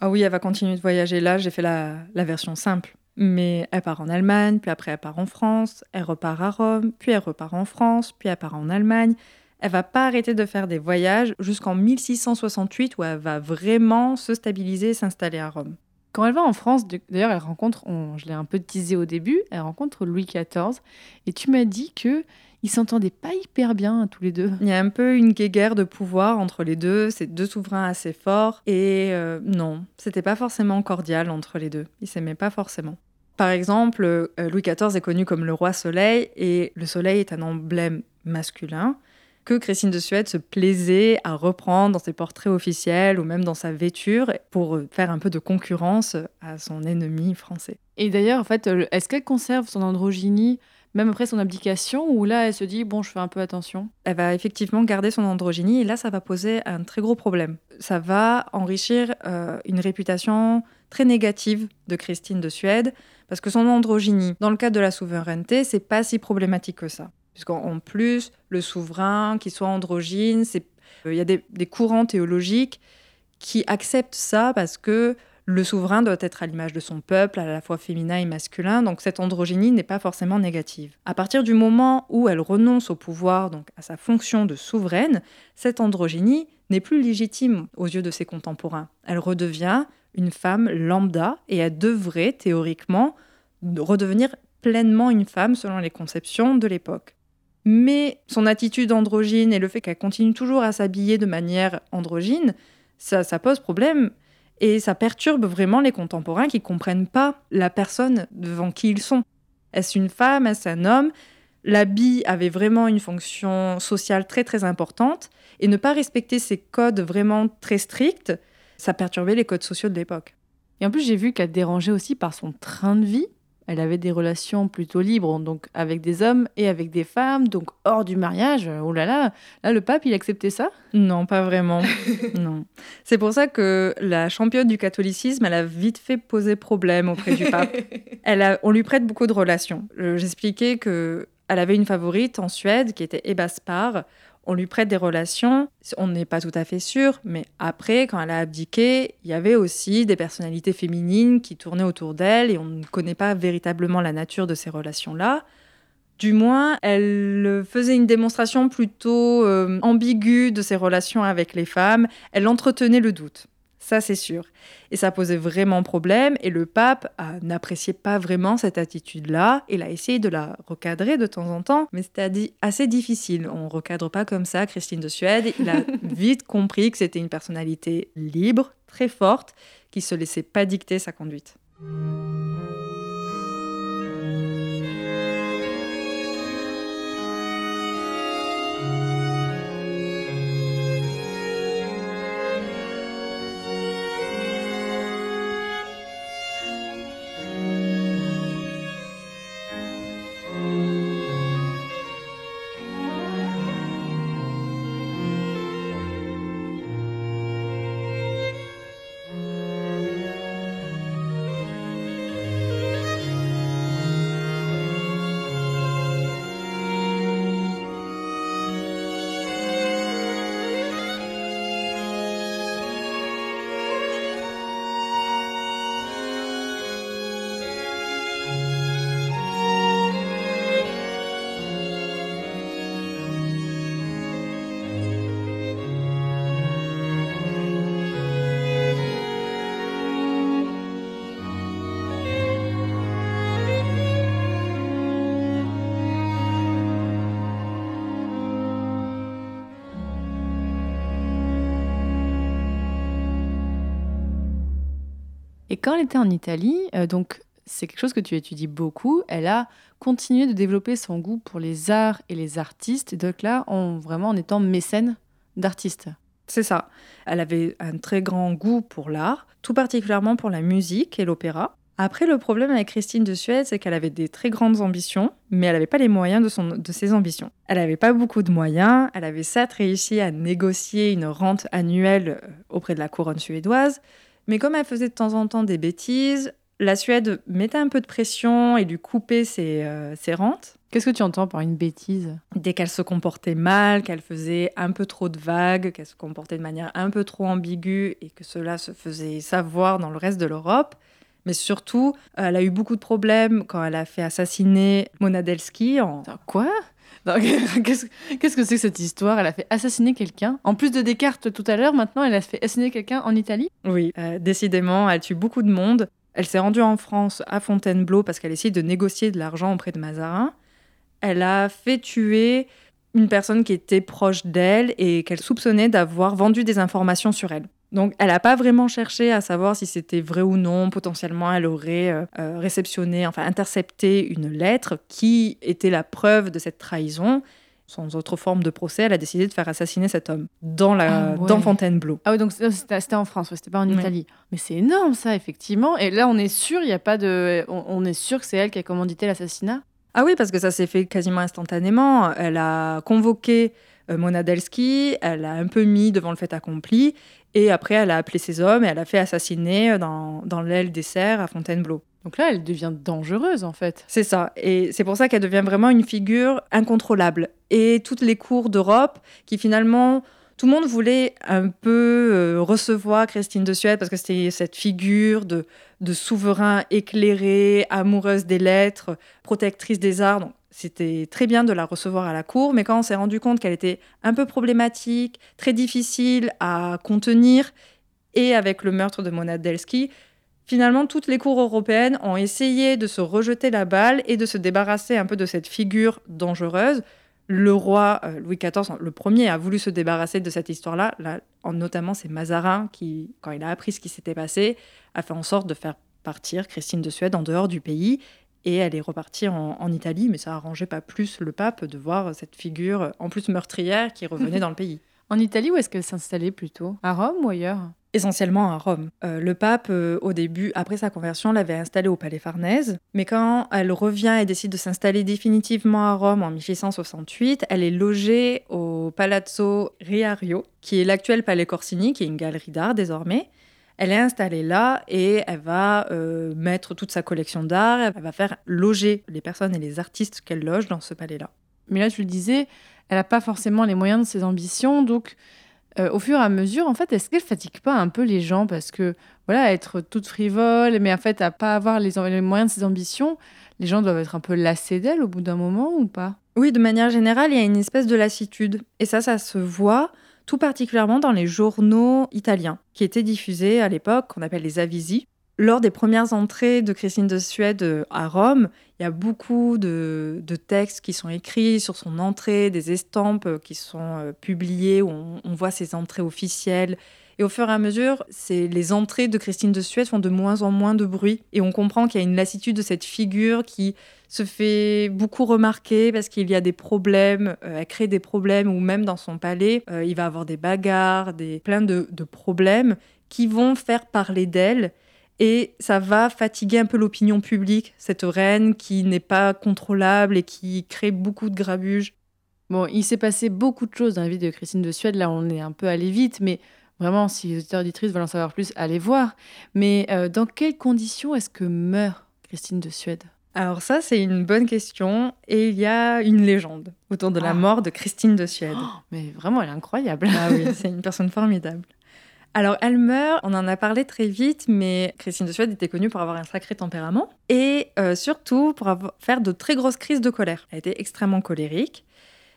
Speaker 7: Ah oui, elle va continuer de voyager. Là, j'ai fait la, la version simple. Mais elle part en Allemagne, puis après elle part en France, elle repart à Rome, puis elle repart en France, puis elle part en Allemagne. Elle va pas arrêter de faire des voyages jusqu'en 1668 où elle va vraiment se stabiliser et s'installer à Rome.
Speaker 4: Quand elle va en France, d'ailleurs, elle rencontre, on- je l'ai un peu teasé au début, elle rencontre Louis XIV. Et tu m'as dit que ils s'entendaient pas hyper bien tous les deux.
Speaker 7: Il y a un peu une guéguerre de pouvoir entre les deux, c'est deux souverains assez forts et euh, non, c'était pas forcément cordial entre les deux. Ils s'aimaient pas forcément. Par exemple, euh, Louis XIV est connu comme le roi soleil et le soleil est un emblème masculin que Christine de Suède se plaisait à reprendre dans ses portraits officiels ou même dans sa vêture pour euh, faire un peu de concurrence à son ennemi français.
Speaker 4: Et d'ailleurs, en fait, euh, est-ce qu'elle conserve son androgynie même après son abdication ou là, elle se dit bon, je fais un peu attention?
Speaker 7: Elle va effectivement garder son androgynie et là, ça va poser un très gros problème. Ça va enrichir euh, une réputation très négative de Christine de Suède parce que son androgynie, dans le cadre de la souveraineté, c'est pas si problématique que ça. Puisqu'en en plus, le souverain qui soit androgyne, Euh, Il y a des, des courants théologiques qui acceptent ça parce que le souverain doit être à l'image de son peuple, à la fois féminin et masculin, donc cette androgynie n'est pas forcément négative. À partir du moment où elle renonce au pouvoir, donc à sa fonction de souveraine, cette androgynie n'est plus légitime aux yeux de ses contemporains. Elle redevient une femme lambda et elle devrait théoriquement redevenir pleinement une femme selon les conceptions de l'époque. Mais son attitude androgyne et le fait qu'elle continue toujours à s'habiller de manière androgyne, ça, ça pose problème et ça perturbe vraiment les contemporains qui comprennent pas la personne devant qui ils sont. Est-ce une femme? Est-ce un homme? L'habit avait vraiment une fonction sociale très très importante et ne pas respecter ces codes vraiment très stricts, ça perturbait les codes sociaux de l'époque.
Speaker 4: Et en plus, j'ai vu qu'elle dérangeait aussi par son train de vie. Elle avait des relations plutôt libres, donc avec des hommes et avec des femmes, donc hors du mariage. Oh là là, là le pape, il acceptait ça?
Speaker 7: Non, pas vraiment. [LAUGHS] non. C'est pour ça que la championne du catholicisme, elle a vite fait poser problème auprès du pape. [LAUGHS] Elle a, on lui prête beaucoup de relations. Euh, J'expliquais que elle avait une favorite en Suède qui était Ebba Spar. On lui prête des relations, on n'est pas tout à fait sûr, mais après, quand elle a abdiqué, il y avait aussi des personnalités féminines qui tournaient autour d'elle et on ne connaît pas véritablement la nature de ces relations-là. Du moins, elle faisait une démonstration plutôt euh, ambiguë de ses relations avec les femmes. Elle entretenait le doute. Ça, c'est sûr. Et ça posait vraiment problème. Et le pape ah, n'appréciait pas vraiment cette attitude-là. Il a essayé de la recadrer de temps en temps, mais c'était assez difficile. On ne recadre pas comme ça Christine de Suède. Il a [LAUGHS] vite compris que c'était une personnalité libre, très forte, qui se laissait pas dicter sa conduite.
Speaker 4: Quand elle était en Italie, euh, donc c'est quelque chose que tu étudies beaucoup, elle a continué de développer son goût pour les arts et les artistes, donc là, en, vraiment en étant mécène d'artistes.
Speaker 7: C'est ça. Elle avait un très grand goût pour l'art, tout particulièrement pour la musique et l'opéra. Après, le problème avec Christine de Suède, c'est qu'elle avait des très grandes ambitions, mais elle n'avait pas les moyens de, son, de ses ambitions. Elle n'avait pas beaucoup de moyens, elle avait certes réussi à négocier une rente annuelle euh, auprès de la couronne suédoise, mais comme elle faisait de temps en temps des bêtises, la Suède mettait un peu de pression et lui coupait ses, euh, ses rentes.
Speaker 4: Qu'est-ce que tu entends par une bêtise?
Speaker 7: Dès qu'elle se comportait mal, qu'elle faisait un peu trop de vagues, qu'elle se comportait de manière un peu trop ambiguë et que cela se faisait savoir dans le reste de l'Europe. Mais surtout, elle a eu beaucoup de problèmes quand elle a fait assassiner Monadelski en...
Speaker 4: Attends, Quoi? [LAUGHS] Qu'est-ce que c'est que cette histoire? Elle a fait assassiner quelqu'un. En plus de Descartes tout à l'heure, maintenant elle a fait assassiner quelqu'un en Italie?
Speaker 7: Oui, euh, décidément, elle tue beaucoup de monde. Elle s'est rendue en France à Fontainebleau parce qu'elle essayait de négocier de l'argent auprès de Mazarin. Elle a fait tuer une personne qui était proche d'elle et qu'elle soupçonnait d'avoir vendu des informations sur elle. Donc, elle n'a pas vraiment cherché à savoir si c'était vrai ou non. Potentiellement, elle aurait euh, euh, réceptionné, enfin intercepté une lettre qui était la preuve de cette trahison. Sans autre forme de procès, elle a décidé de faire assassiner cet homme dans, la,
Speaker 4: Ah ouais.
Speaker 7: dans Fontainebleau.
Speaker 4: Ah oui, donc c'était en France, ouais, c'était pas en
Speaker 7: Ouais.
Speaker 4: Italie. Mais c'est énorme ça, effectivement. Et là, on est sûr, il y a pas de, on, on est sûr que c'est elle qui a commandité l'assassinat?
Speaker 7: Ah oui, parce que ça s'est fait quasiment instantanément. Elle a convoqué euh, Monadelski, elle a un peu mis devant le fait accompli, et après elle a appelé ses hommes et elle a fait assassiner dans, dans l'aile des serres à Fontainebleau.
Speaker 4: Donc là, elle devient dangereuse en fait.
Speaker 7: C'est ça, et c'est pour ça qu'elle devient vraiment une figure incontrôlable. Et toutes les cours d'Europe, qui finalement Tout le monde voulait un peu euh, recevoir Christine de Suède parce que c'était cette figure de, de souverain éclairé, amoureuse des lettres, protectrice des arts. Donc, c'était très bien de la recevoir à la cour, mais quand on s'est rendu compte qu'elle était un peu problématique, très difficile à contenir, et avec le meurtre de Mona Delsky, finalement, toutes les cours européennes ont essayé de se rejeter la balle et de se débarrasser un peu de cette figure dangereuse. Le roi euh, Louis XIV, le premier, a voulu se débarrasser de cette histoire-là. Là, en- notamment, c'est Mazarin qui, quand il a appris ce qui s'était passé, a fait en sorte de faire partir Christine de Suède en dehors du pays. Et elle est repartie en, en Italie, mais ça arrangeait pas plus le pape de voir cette figure, en plus meurtrière, qui revenait [LAUGHS] dans le pays.
Speaker 4: En Italie, où est-ce qu'elle s'installait plutôt? À Rome ou ailleurs?
Speaker 7: Essentiellement à Rome. Euh, le pape, euh, au début, après sa conversion, l'avait installée au Palais Farnèse, mais quand elle revient et décide de s'installer définitivement à Rome en 1668, elle est logée au Palazzo Riario, qui est l'actuel Palais Corsini, qui est une galerie d'art désormais. Elle est installée là et elle va euh, mettre toute sa collection d'art, elle va faire loger les personnes et les artistes qu'elle loge dans ce palais-là.
Speaker 4: Mais là, tu le disais, elle n'a pas forcément les moyens de ses ambitions, donc euh, au fur et à mesure, en fait, est-ce qu'elle fatigue pas un peu les gens? Parce que, voilà, être toute frivole, mais en fait, à pas avoir les, les moyens de ses ambitions, les gens doivent être un peu lassés d'elle au bout d'un moment ou pas?
Speaker 7: Oui, de manière générale, il y a une espèce de lassitude. Et ça, ça se voit tout particulièrement dans les journaux italiens, qui étaient diffusés à l'époque, qu'on appelle les avisi. Lors des premières entrées de Christine de Suède euh, à Rome, il y a beaucoup de, textes qui sont écrits sur son entrée, des estampes euh, qui sont euh, publiées, où on, on voit ses entrées officielles. Et au fur et à mesure, c'est les entrées de Christine de Suède font de moins en moins de bruit. Et on comprend qu'il y a une lassitude de cette figure qui se fait beaucoup remarquer parce qu'il y a des problèmes, euh, elle crée des problèmes, ou même dans son palais, euh, il va avoir des bagarres, des, plein de, de problèmes qui vont faire parler d'elle. Et ça va fatiguer un peu l'opinion publique, cette reine qui n'est pas contrôlable et qui crée beaucoup de grabuge.
Speaker 4: Bon, il s'est passé beaucoup de choses dans la vie de Christine de Suède. Là, on est un peu allé vite, mais vraiment, si les auditeurs et auditrices veulent en savoir plus, allez voir. Mais euh, dans quelles conditions est-ce que meurt Christine de Suède?
Speaker 7: Alors ça, c'est une bonne question. Et il y a une légende autour de la
Speaker 4: Ah.
Speaker 7: mort de Christine de Suède.
Speaker 4: Mais vraiment, elle est incroyable.
Speaker 7: Ah oui, c'est une personne formidable. Alors, elle meurt, on en a parlé très vite, mais Christine de Suède était connue pour avoir un sacré tempérament et euh, surtout pour avoir- faire de très grosses crises de colère. Elle était extrêmement colérique.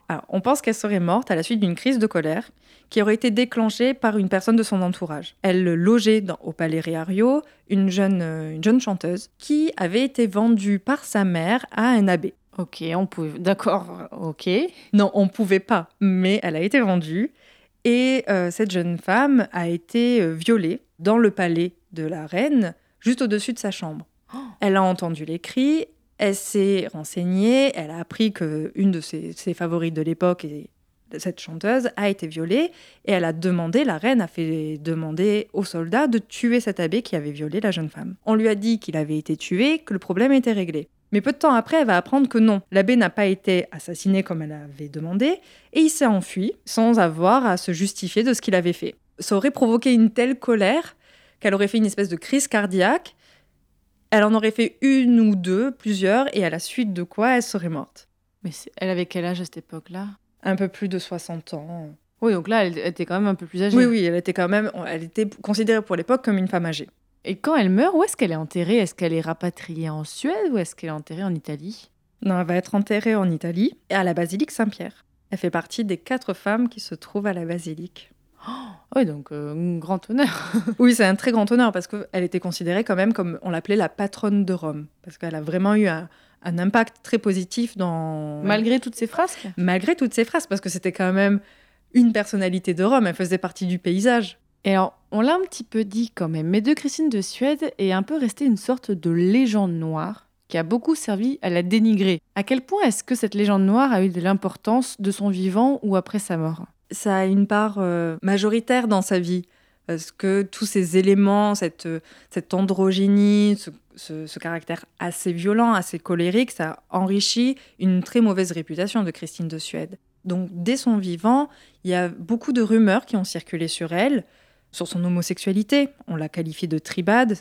Speaker 7: Alors, on pense qu'elle serait morte à la suite d'une crise de colère qui aurait été déclenchée par une personne de son entourage. Elle logeait dans- au Palais Riario une jeune, euh, une jeune chanteuse qui avait été vendue par sa mère à un abbé.
Speaker 4: Ok, on pouvait. D'accord, ok.
Speaker 7: Non, on pouvait pas, mais elle a été vendue. Et euh, cette jeune femme a été euh, violée dans le palais de la reine, juste au-dessus de sa chambre. Elle a entendu les cris, elle s'est renseignée, elle a appris que une de ses, ses favorites de l'époque, et cette chanteuse, a été violée, et elle a demandé, la reine a fait demander aux soldats de tuer cet abbé qui avait violé la jeune femme. On lui a dit qu'il avait été tué, que le problème était réglé. Mais peu de temps après, elle va apprendre que non, l'abbé n'a pas été assassiné comme elle avait demandé, et il s'est enfui sans avoir à se justifier de ce qu'il avait fait. Ça aurait provoqué une telle colère qu'elle aurait fait une espèce de crise cardiaque. Elle en aurait fait une ou deux, plusieurs, et à la suite de quoi elle serait morte.
Speaker 4: Mais elle avait quel âge à cette époque-là?
Speaker 7: Un peu plus de 60 ans.
Speaker 4: Oui, donc là, elle était quand même un peu plus âgée.
Speaker 7: Oui, oui, elle était quand même, elle était considérée pour l'époque comme une femme âgée.
Speaker 4: Et quand elle meurt, où est-ce qu'elle est enterrée? Est-ce qu'elle est rapatriée en Suède ou est-ce qu'elle est enterrée en Italie?
Speaker 7: Non, elle va être enterrée en Italie à la basilique Saint-Pierre. Elle fait partie des quatre femmes qui se trouvent à la basilique. [GASPS]
Speaker 4: Oui, donc euh, un grand honneur. [LAUGHS]
Speaker 7: Oui, c'est un très grand honneur parce qu'elle était considérée quand même comme on l'appelait la patronne de Rome. Parce qu'elle a vraiment eu un, un impact très positif dans.
Speaker 4: Malgré toutes ces frasques?
Speaker 7: Malgré toutes ces phrases, parce que c'était quand même une personnalité de Rome. Elle faisait partie du paysage.
Speaker 4: Et alors, on l'a un petit peu dit quand même, mais de Christine de Suède est un peu restée une sorte de légende noire qui a beaucoup servi à la dénigrer. À quel point est-ce que cette légende noire a eu de l'importance de son vivant ou après sa mort?
Speaker 7: Ça a une part euh, majoritaire dans sa vie. Parce que tous ces éléments, cette, euh, cette androgynie, ce, ce- ce caractère assez violent, assez colérique, ça enrichit une très mauvaise réputation de Christine de Suède. Donc, dès son vivant, il y a beaucoup de rumeurs qui ont circulé sur elle, sur son homosexualité. On l'a qualifiée de tribade,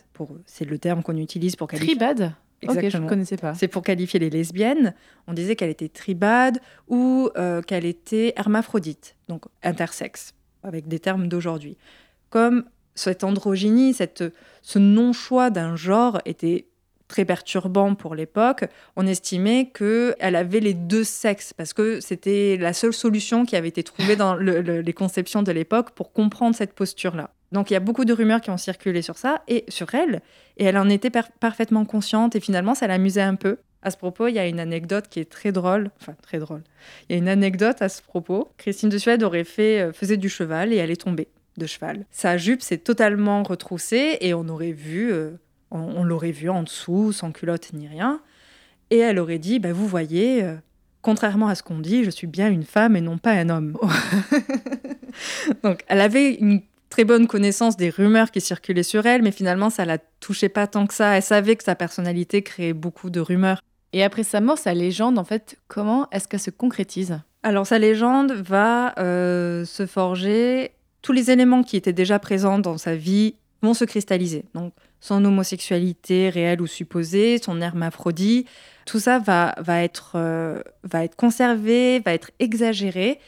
Speaker 7: c'est le terme qu'on utilise pour qualifier.
Speaker 4: Tribade? Ok, je
Speaker 7: Exactement.
Speaker 4: ne connaissais pas.
Speaker 7: C'est pour qualifier les lesbiennes. On disait qu'elle était tribade ou euh, qu'elle était hermaphrodite, donc intersexe. avec des termes d'aujourd'hui. Comme cette androgynie, cette, ce non-choix d'un genre était très perturbant pour l'époque, on estimait qu'elle avait les deux sexes, parce que c'était la seule solution qui avait été trouvée dans les conceptions de l'époque pour comprendre cette posture-là. Donc il y a beaucoup de rumeurs qui ont circulé sur ça, et sur elle, et elle en était parfaitement consciente, et finalement ça l'amusait un peu. À ce propos, il y a une anecdote qui est très drôle, enfin très drôle. Il y a une anecdote à ce propos. Christine de Suède aurait fait, euh, faisait du cheval et elle est tombée de cheval. Sa jupe s'est totalement retroussée et on aurait vu euh, on, l'aurait vu en dessous, sans culotte ni rien. Et elle aurait dit, bah, vous voyez, euh, contrairement à ce qu'on dit, je suis bien une femme et non pas un homme. [LAUGHS] Donc elle avait une très bonne connaissance des rumeurs qui circulaient sur elle, mais finalement ça la touchait pas tant que ça. Elle savait que sa personnalité créait beaucoup de rumeurs.
Speaker 4: Et après sa mort, sa légende, en fait, comment est-ce qu'elle se concrétise?
Speaker 7: Alors sa légende va euh, se forger. Tous les éléments qui étaient déjà présents dans sa vie vont se cristalliser. Donc son homosexualité réelle ou supposée, son hermaphrodie, tout ça va, va, être, euh, va être conservé, va être exagéré.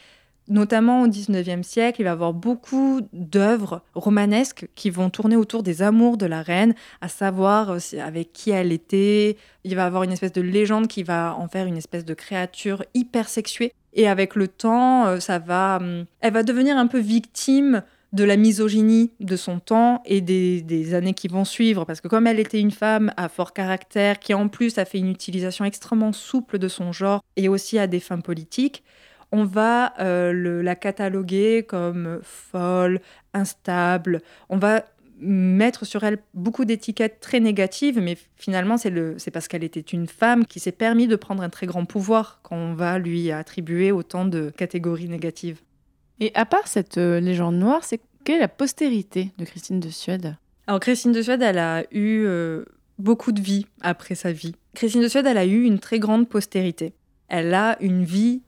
Speaker 7: Notamment au XIXe siècle, il va y avoir beaucoup d'œuvres romanesques qui vont tourner autour des amours de la reine, à savoir euh, avec qui elle était. Il va y avoir une espèce de légende qui va en faire une espèce de créature hyper sexuée. Et avec le temps, euh, ça va, hum, elle va devenir un peu victime de la misogynie de son temps et des, années qui vont suivre, parce que comme elle était une femme à fort caractère, qui en plus a fait une utilisation extrêmement souple de son genre et aussi à des fins politiques, on va euh, la cataloguer comme folle, instable, on va mettre sur elle beaucoup d'étiquettes très négatives, mais finalement c'est parce qu'elle était une femme qui s'est permis de prendre un très grand pouvoir qu'on va lui attribuer autant de catégories négatives.
Speaker 4: Et à part cette euh, légende noire, c'est quelle est la postérité de Christine de Suède?
Speaker 7: Alors Christine de Suède, elle a eu euh, beaucoup de vie après sa vie. Christine de Suède, elle a eu une très grande postérité. Elle a une vie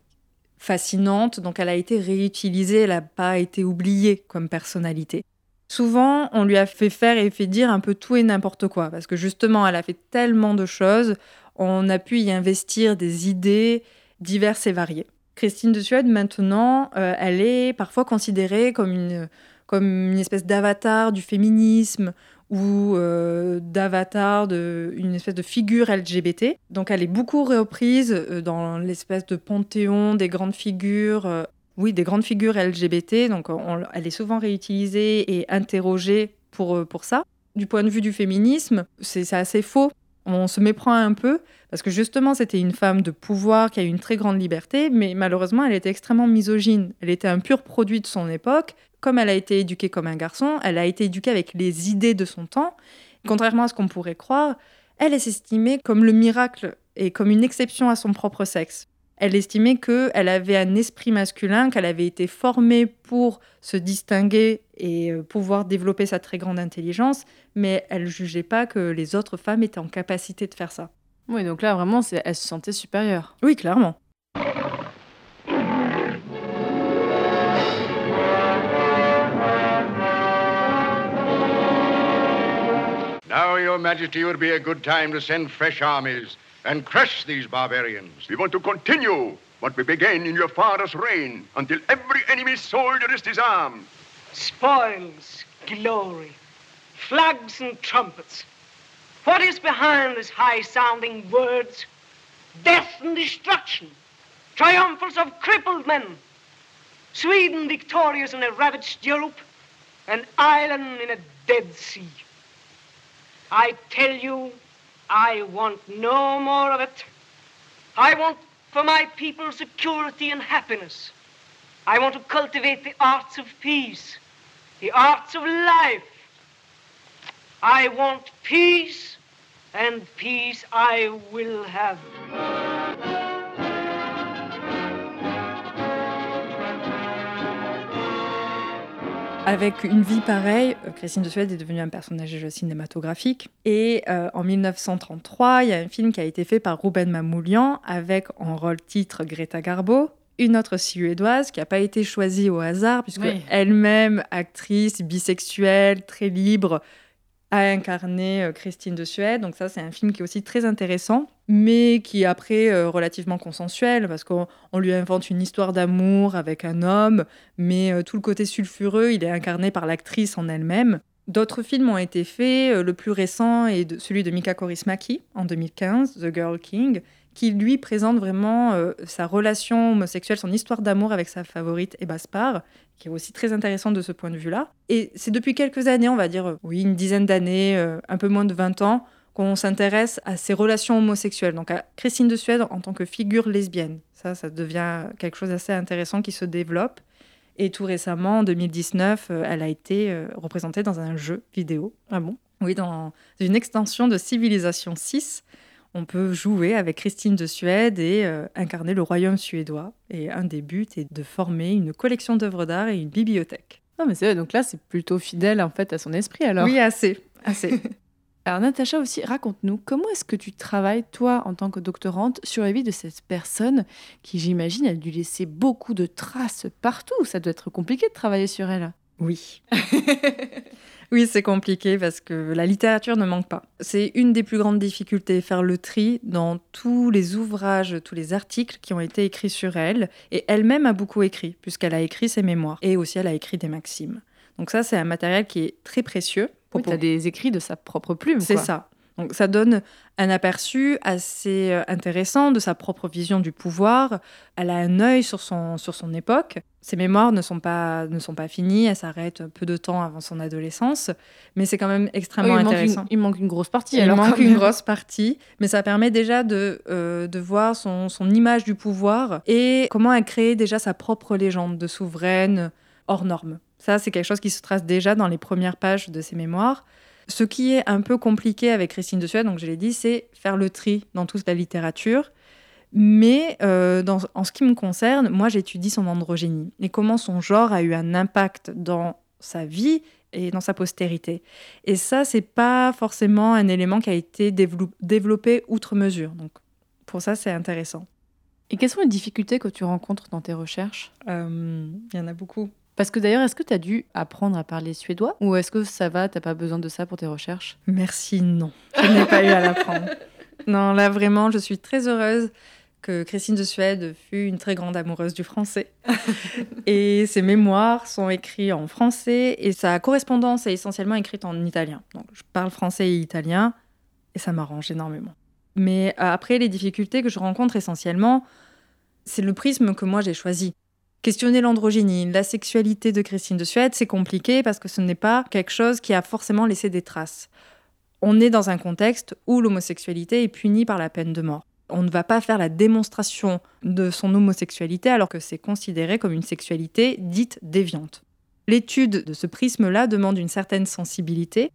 Speaker 7: fascinante, donc elle a été réutilisée, elle n'a pas été oubliée comme personnalité. Souvent, on lui a fait faire et fait dire un peu tout et n'importe quoi, parce que justement, elle a fait tellement de choses, on a pu y investir des idées diverses et variées. Christine de Suède, maintenant, euh, elle est parfois considérée comme une, comme une espèce d'avatar du féminisme ou euh, d'avatar d'une espèce de figure LGBT. Donc elle est beaucoup reprise euh, dans l'espèce de panthéon des grandes figures. oui, des grandes figures LGBT, donc elle est souvent réutilisée et interrogée pour, pour ça. Du point de vue du féminisme, c'est assez faux on se méprend un peu parce que justement c'était une femme de pouvoir qui a eu une très grande liberté, mais malheureusement elle était extrêmement misogyne. Elle était un pur produit de son époque. Comme elle a été éduquée comme un garçon, elle a été éduquée avec les idées de son temps. Contrairement à ce qu'on pourrait croire, elle est estimée comme le miracle et comme une exception à son propre sexe. Elle estimait qu'elle avait un esprit masculin, qu'elle avait été formée pour se distinguer et euh, pouvoir développer sa très grande intelligence, mais elle jugeait pas que les autres femmes étaient en capacité de faire ça.
Speaker 4: Oui, donc là, vraiment, elle se sentait supérieure.
Speaker 7: Oui, clairement.
Speaker 3: Your Majesty, would be a good time to send fresh armies and crush these barbarians.
Speaker 8: We want to continue what we began in your father's reign until every enemy soldier is disarmed.
Speaker 9: Spoils, glory, flags and trumpets. What is behind these high-sounding words? Death and destruction, triumphals of crippled men, Sweden victorious in a ravaged Europe, an island in a dead sea. I tell you, I want no more of it. I want for my people security and happiness. I want to cultivate the arts of peace, the arts of life. I want peace, and peace I will have.
Speaker 7: Avec une vie pareille, euh, Christine de Suède est devenue un personnage cinématographique. Et euh, en 1933, il y a un film qui a été fait par Ruben Mamoulian avec en rôle titre Greta Garbo, une autre suédoise qui n'a pas été choisie au hasard, puisque elle-même, actrice, bisexuelle, très libre, a incarné euh, Christine de Suède. Donc ça, c'est un film qui est aussi très intéressant, mais qui est après euh, relativement consensuel, parce qu'on on lui invente une histoire d'amour avec un homme, mais euh, tout le côté sulfureux, il est incarné par l'actrice en elle-même. D'autres films ont été faits. Le plus récent est celui de Mika Korismaki en 2015, The Girl King, qui lui présente vraiment euh, sa relation homosexuelle, son histoire d'amour avec sa favorite Ebba Spar, qui est aussi très intéressante de ce point de vue-là. Et c'est depuis quelques années, on va dire, euh, oui, une dizaine d'années, euh, un peu moins de 20 ans, qu'on s'intéresse à ces relations homosexuelles. Donc à Christine de Suède en tant que figure lesbienne. Ça, ça devient quelque chose d'assez intéressant qui se développe. Et tout récemment, en 2019, euh, elle a été représentée dans un jeu vidéo.
Speaker 4: Ah bon?
Speaker 7: Oui, dans une extension de Civilisation 6. On peut jouer avec Christine de Suède et euh, incarner le royaume suédois. Et un des buts est de former une collection d'œuvres d'art et une bibliothèque.
Speaker 4: Non, mais c'est donc là, c'est plutôt fidèle en fait à son esprit alors.
Speaker 7: Oui, assez. assez. [LAUGHS]
Speaker 4: Alors Natacha aussi, raconte-nous, comment est-ce que tu travailles, toi, en tant que doctorante, sur la vie de cette personne qui, j'imagine, a dû laisser beaucoup de traces partout? Ça doit être compliqué de travailler sur elle.
Speaker 7: Oui. [LAUGHS] oui, c'est compliqué parce que la littérature ne manque pas. C'est une des plus grandes difficultés, faire le tri dans tous les ouvrages, tous les articles qui ont été écrits sur elle. Et elle-même a beaucoup écrit, puisqu'elle a écrit ses mémoires. Et aussi, elle a écrit des maximes. Donc ça, c'est un matériel qui est très précieux.
Speaker 4: Oui, tu as des écrits de sa propre plume.
Speaker 7: C'est ça. Donc ça donne un aperçu assez euh, intéressant de sa propre vision du pouvoir. Elle a un œil sur son, sur son époque. Ses mémoires ne sont pas, ne sont pas finies, elles s'arrêtent peu de temps avant son adolescence, mais c'est quand même extrêmement
Speaker 4: il, manque
Speaker 7: intéressant.
Speaker 4: une, il manque une grosse partie.
Speaker 7: Il
Speaker 4: alors,
Speaker 7: manque une grosse partie, mais ça permet déjà de, euh, de voir son, son image du pouvoir et comment elle crée déjà sa propre légende de souveraine hors norme. Ça, c'est quelque chose qui se trace déjà dans les premières pages de ses mémoires. Ce qui est un peu compliqué avec Christine de Suède, donc je l'ai dit, c'est faire le tri dans toute la littérature. Mais euh, dans- en ce qui me concerne, moi j'étudie son androgynie et comment son genre a eu un impact dans sa vie et dans sa postérité. Et ça, c'est pas forcément un élément qui a été dévelop- développé outre mesure. Donc pour ça, c'est intéressant.
Speaker 4: Et quelles sont les difficultés que tu rencontres dans tes recherches?
Speaker 7: Euh, Il y en a beaucoup.
Speaker 4: Parce que d'ailleurs, est-ce que tu as dû apprendre à parler suédois Ou est-ce que ça va, t'as pas besoin de ça pour tes recherches?
Speaker 7: Merci, non. Je n'ai pas eu à l'apprendre. Non, là vraiment, je suis très heureuse que Christine de Suède fut une très grande amoureuse du français. [LAUGHS] et ses mémoires sont écrits en français et sa correspondance est essentiellement écrite en italien. Donc je parle français et italien et ça m'arrange énormément. Mais euh, après, les difficultés que je rencontre essentiellement, c'est le prisme que moi j'ai choisi. Questionner l'androgynie, la sexualité de Christine de Suède, c'est compliqué parce que ce n'est pas quelque chose qui a forcément laissé des traces. On est dans un contexte où l'homosexualité est punie par la peine de mort. On ne va pas faire la démonstration de son homosexualité alors que c'est considéré comme une sexualité dite déviante. L'étude de ce prisme-là demande une certaine sensibilité.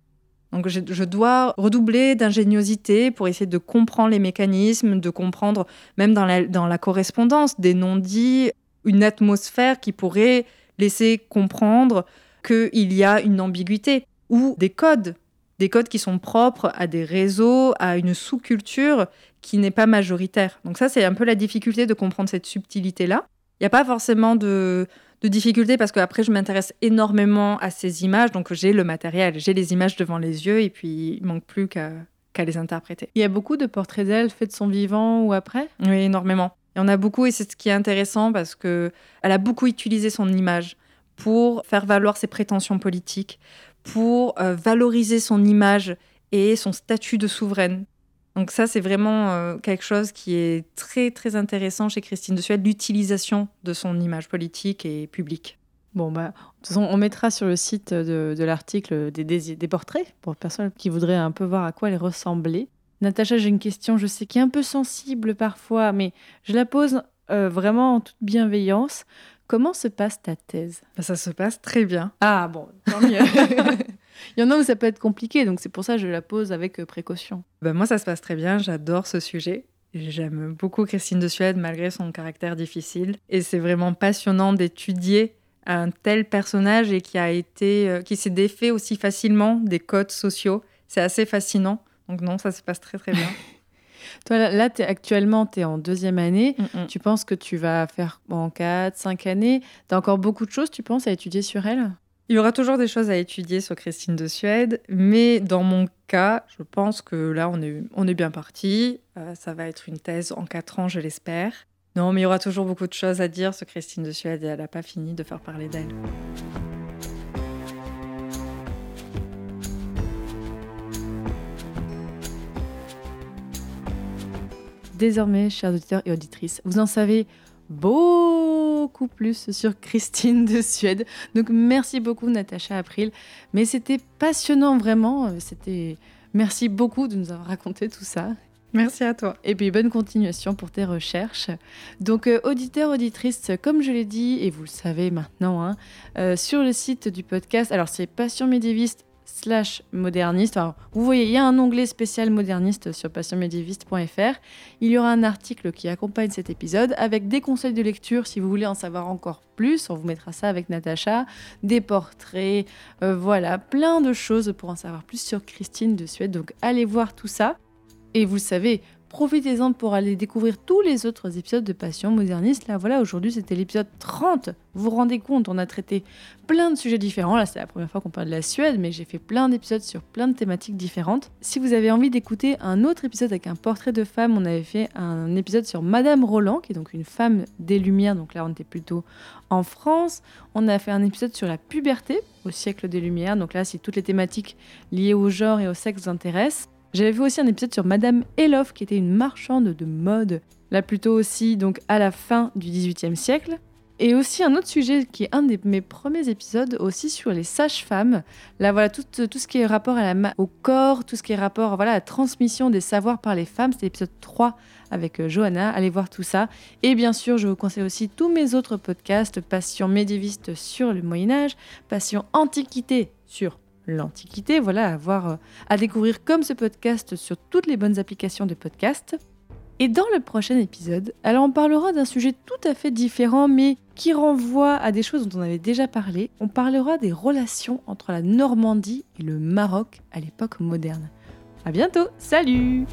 Speaker 7: Donc je, dois redoubler d'ingéniosité pour essayer de comprendre les mécanismes, de comprendre même dans la, dans la correspondance des non-dits, une atmosphère qui pourrait laisser comprendre qu'il y a une ambiguïté ou des codes, des codes qui sont propres à des réseaux, à une sous-culture qui n'est pas majoritaire. Donc ça, c'est un peu la difficulté de comprendre cette subtilité-là. Il n'y a pas forcément de, de difficulté parce qu'après, je m'intéresse énormément à ces images, donc j'ai le matériel, j'ai les images devant les yeux et puis il manque plus qu'à qu'à les interpréter.
Speaker 4: Il y a beaucoup de portraits d'elle faits de son vivant ou après?
Speaker 7: Oui, énormément. Il y en a beaucoup et c'est ce qui est intéressant parce que elle a beaucoup utilisé son image pour faire valoir ses prétentions politiques, pour euh, valoriser son image et son statut de souveraine. Donc ça, c'est vraiment euh, quelque chose qui est très très intéressant chez Christine de Suède, l'utilisation de son image politique et publique.
Speaker 4: Bon, bah, de toute façon, on mettra sur le site de, l'article des, des, portraits pour personnes qui voudraient un peu voir à quoi elle ressemblait. Natacha, j'ai une question, je sais qui est un peu sensible parfois, mais je la pose euh, vraiment en toute bienveillance. Comment se passe ta thèse?
Speaker 7: Ben, Ça se passe très bien.
Speaker 4: Ah bon, tant mieux. [LAUGHS] Il y en a où ça peut être compliqué, donc c'est pour ça que je la pose avec euh, précaution.
Speaker 7: Ben, moi, ça se passe très bien. J'adore ce sujet. J'aime beaucoup Christine de Suède malgré son caractère difficile. Et c'est vraiment passionnant d'étudier un tel personnage et qui a été, euh, qui s'est défait aussi facilement des codes sociaux. C'est assez fascinant. Donc non, ça se passe très très bien. [LAUGHS]
Speaker 4: Toi, là, actuellement, tu es en deuxième année.
Speaker 7: Mm, mm.
Speaker 4: Tu penses que tu vas faire en 4, 5 années Tu as encore beaucoup de choses, tu penses, à étudier sur elle?
Speaker 7: Il y aura toujours des choses à étudier sur Christine de Suède, mais dans mon cas, je pense que là, on est, on est bien parti. Euh, ça va être une thèse en quatre ans, je l'espère. Non, mais il y aura toujours beaucoup de choses à dire sur Christine de Suède et elle n'a pas fini de faire parler d'elle.
Speaker 4: Désormais, chers auditeurs et auditrices, vous en savez beaucoup plus sur Christine de Suède. Donc merci beaucoup Natacha April. Mais c'était passionnant vraiment. C'était merci beaucoup de nous avoir raconté tout ça.
Speaker 7: Merci à toi.
Speaker 4: Et puis bonne continuation pour tes recherches. Donc euh, auditeurs, auditrices, comme je l'ai dit, et vous le savez maintenant, hein, euh, sur le site du podcast, alors c'est Passion médiéviste slash moderniste. Alors, vous voyez, il y a un onglet spécial moderniste sur passionmédiéviste.fr. Il y aura un article qui accompagne cet épisode avec des conseils de lecture si vous voulez en savoir encore plus. On vous mettra ça avec Natacha, des portraits, euh, voilà, plein de choses pour en savoir plus sur Christine de Suède. Donc allez voir tout ça. Et vous savez, profitez-en pour aller découvrir tous les autres épisodes de Passion moderniste. Là, voilà, aujourd'hui, c'était l'épisode 30. Vous vous rendez compte, on a traité plein de sujets différents. Là, c'est la première fois qu'on parle de la Suède, mais j'ai fait plein d'épisodes sur plein de thématiques différentes. Si vous avez envie d'écouter un autre épisode avec un portrait de femme, on avait fait un épisode sur Madame Roland, qui est donc une femme des Lumières. Donc là, on était plutôt en France. On a fait un épisode sur la puberté au siècle des Lumières. Donc là, si toutes les thématiques liées au genre et au sexe vous intéressent. J'avais fait aussi un épisode sur Madame Elof, qui était une marchande de mode, là plutôt aussi donc à la fin du XVIIIe siècle. Et aussi un autre sujet qui est un de mes premiers épisodes aussi sur les sages-femmes. Là voilà tout, tout, ce qui est rapport à la au corps, tout ce qui est rapport voilà, à la transmission des savoirs par les femmes. C'était l'épisode 3 avec euh, Johanna. Allez voir tout ça. Et bien sûr, je vous conseille aussi tous mes autres podcasts Passion médiéviste sur le Moyen Âge, Passion antiquité sur l'Antiquité. Voilà, à, voir, euh, à découvrir comme ce podcast sur toutes les bonnes applications de podcast. Et dans le prochain épisode, alors on parlera d'un sujet tout à fait différent, mais qui renvoie à des choses dont on avait déjà parlé. On parlera des relations entre la Normandie et le Maroc à l'époque moderne. À bientôt, salut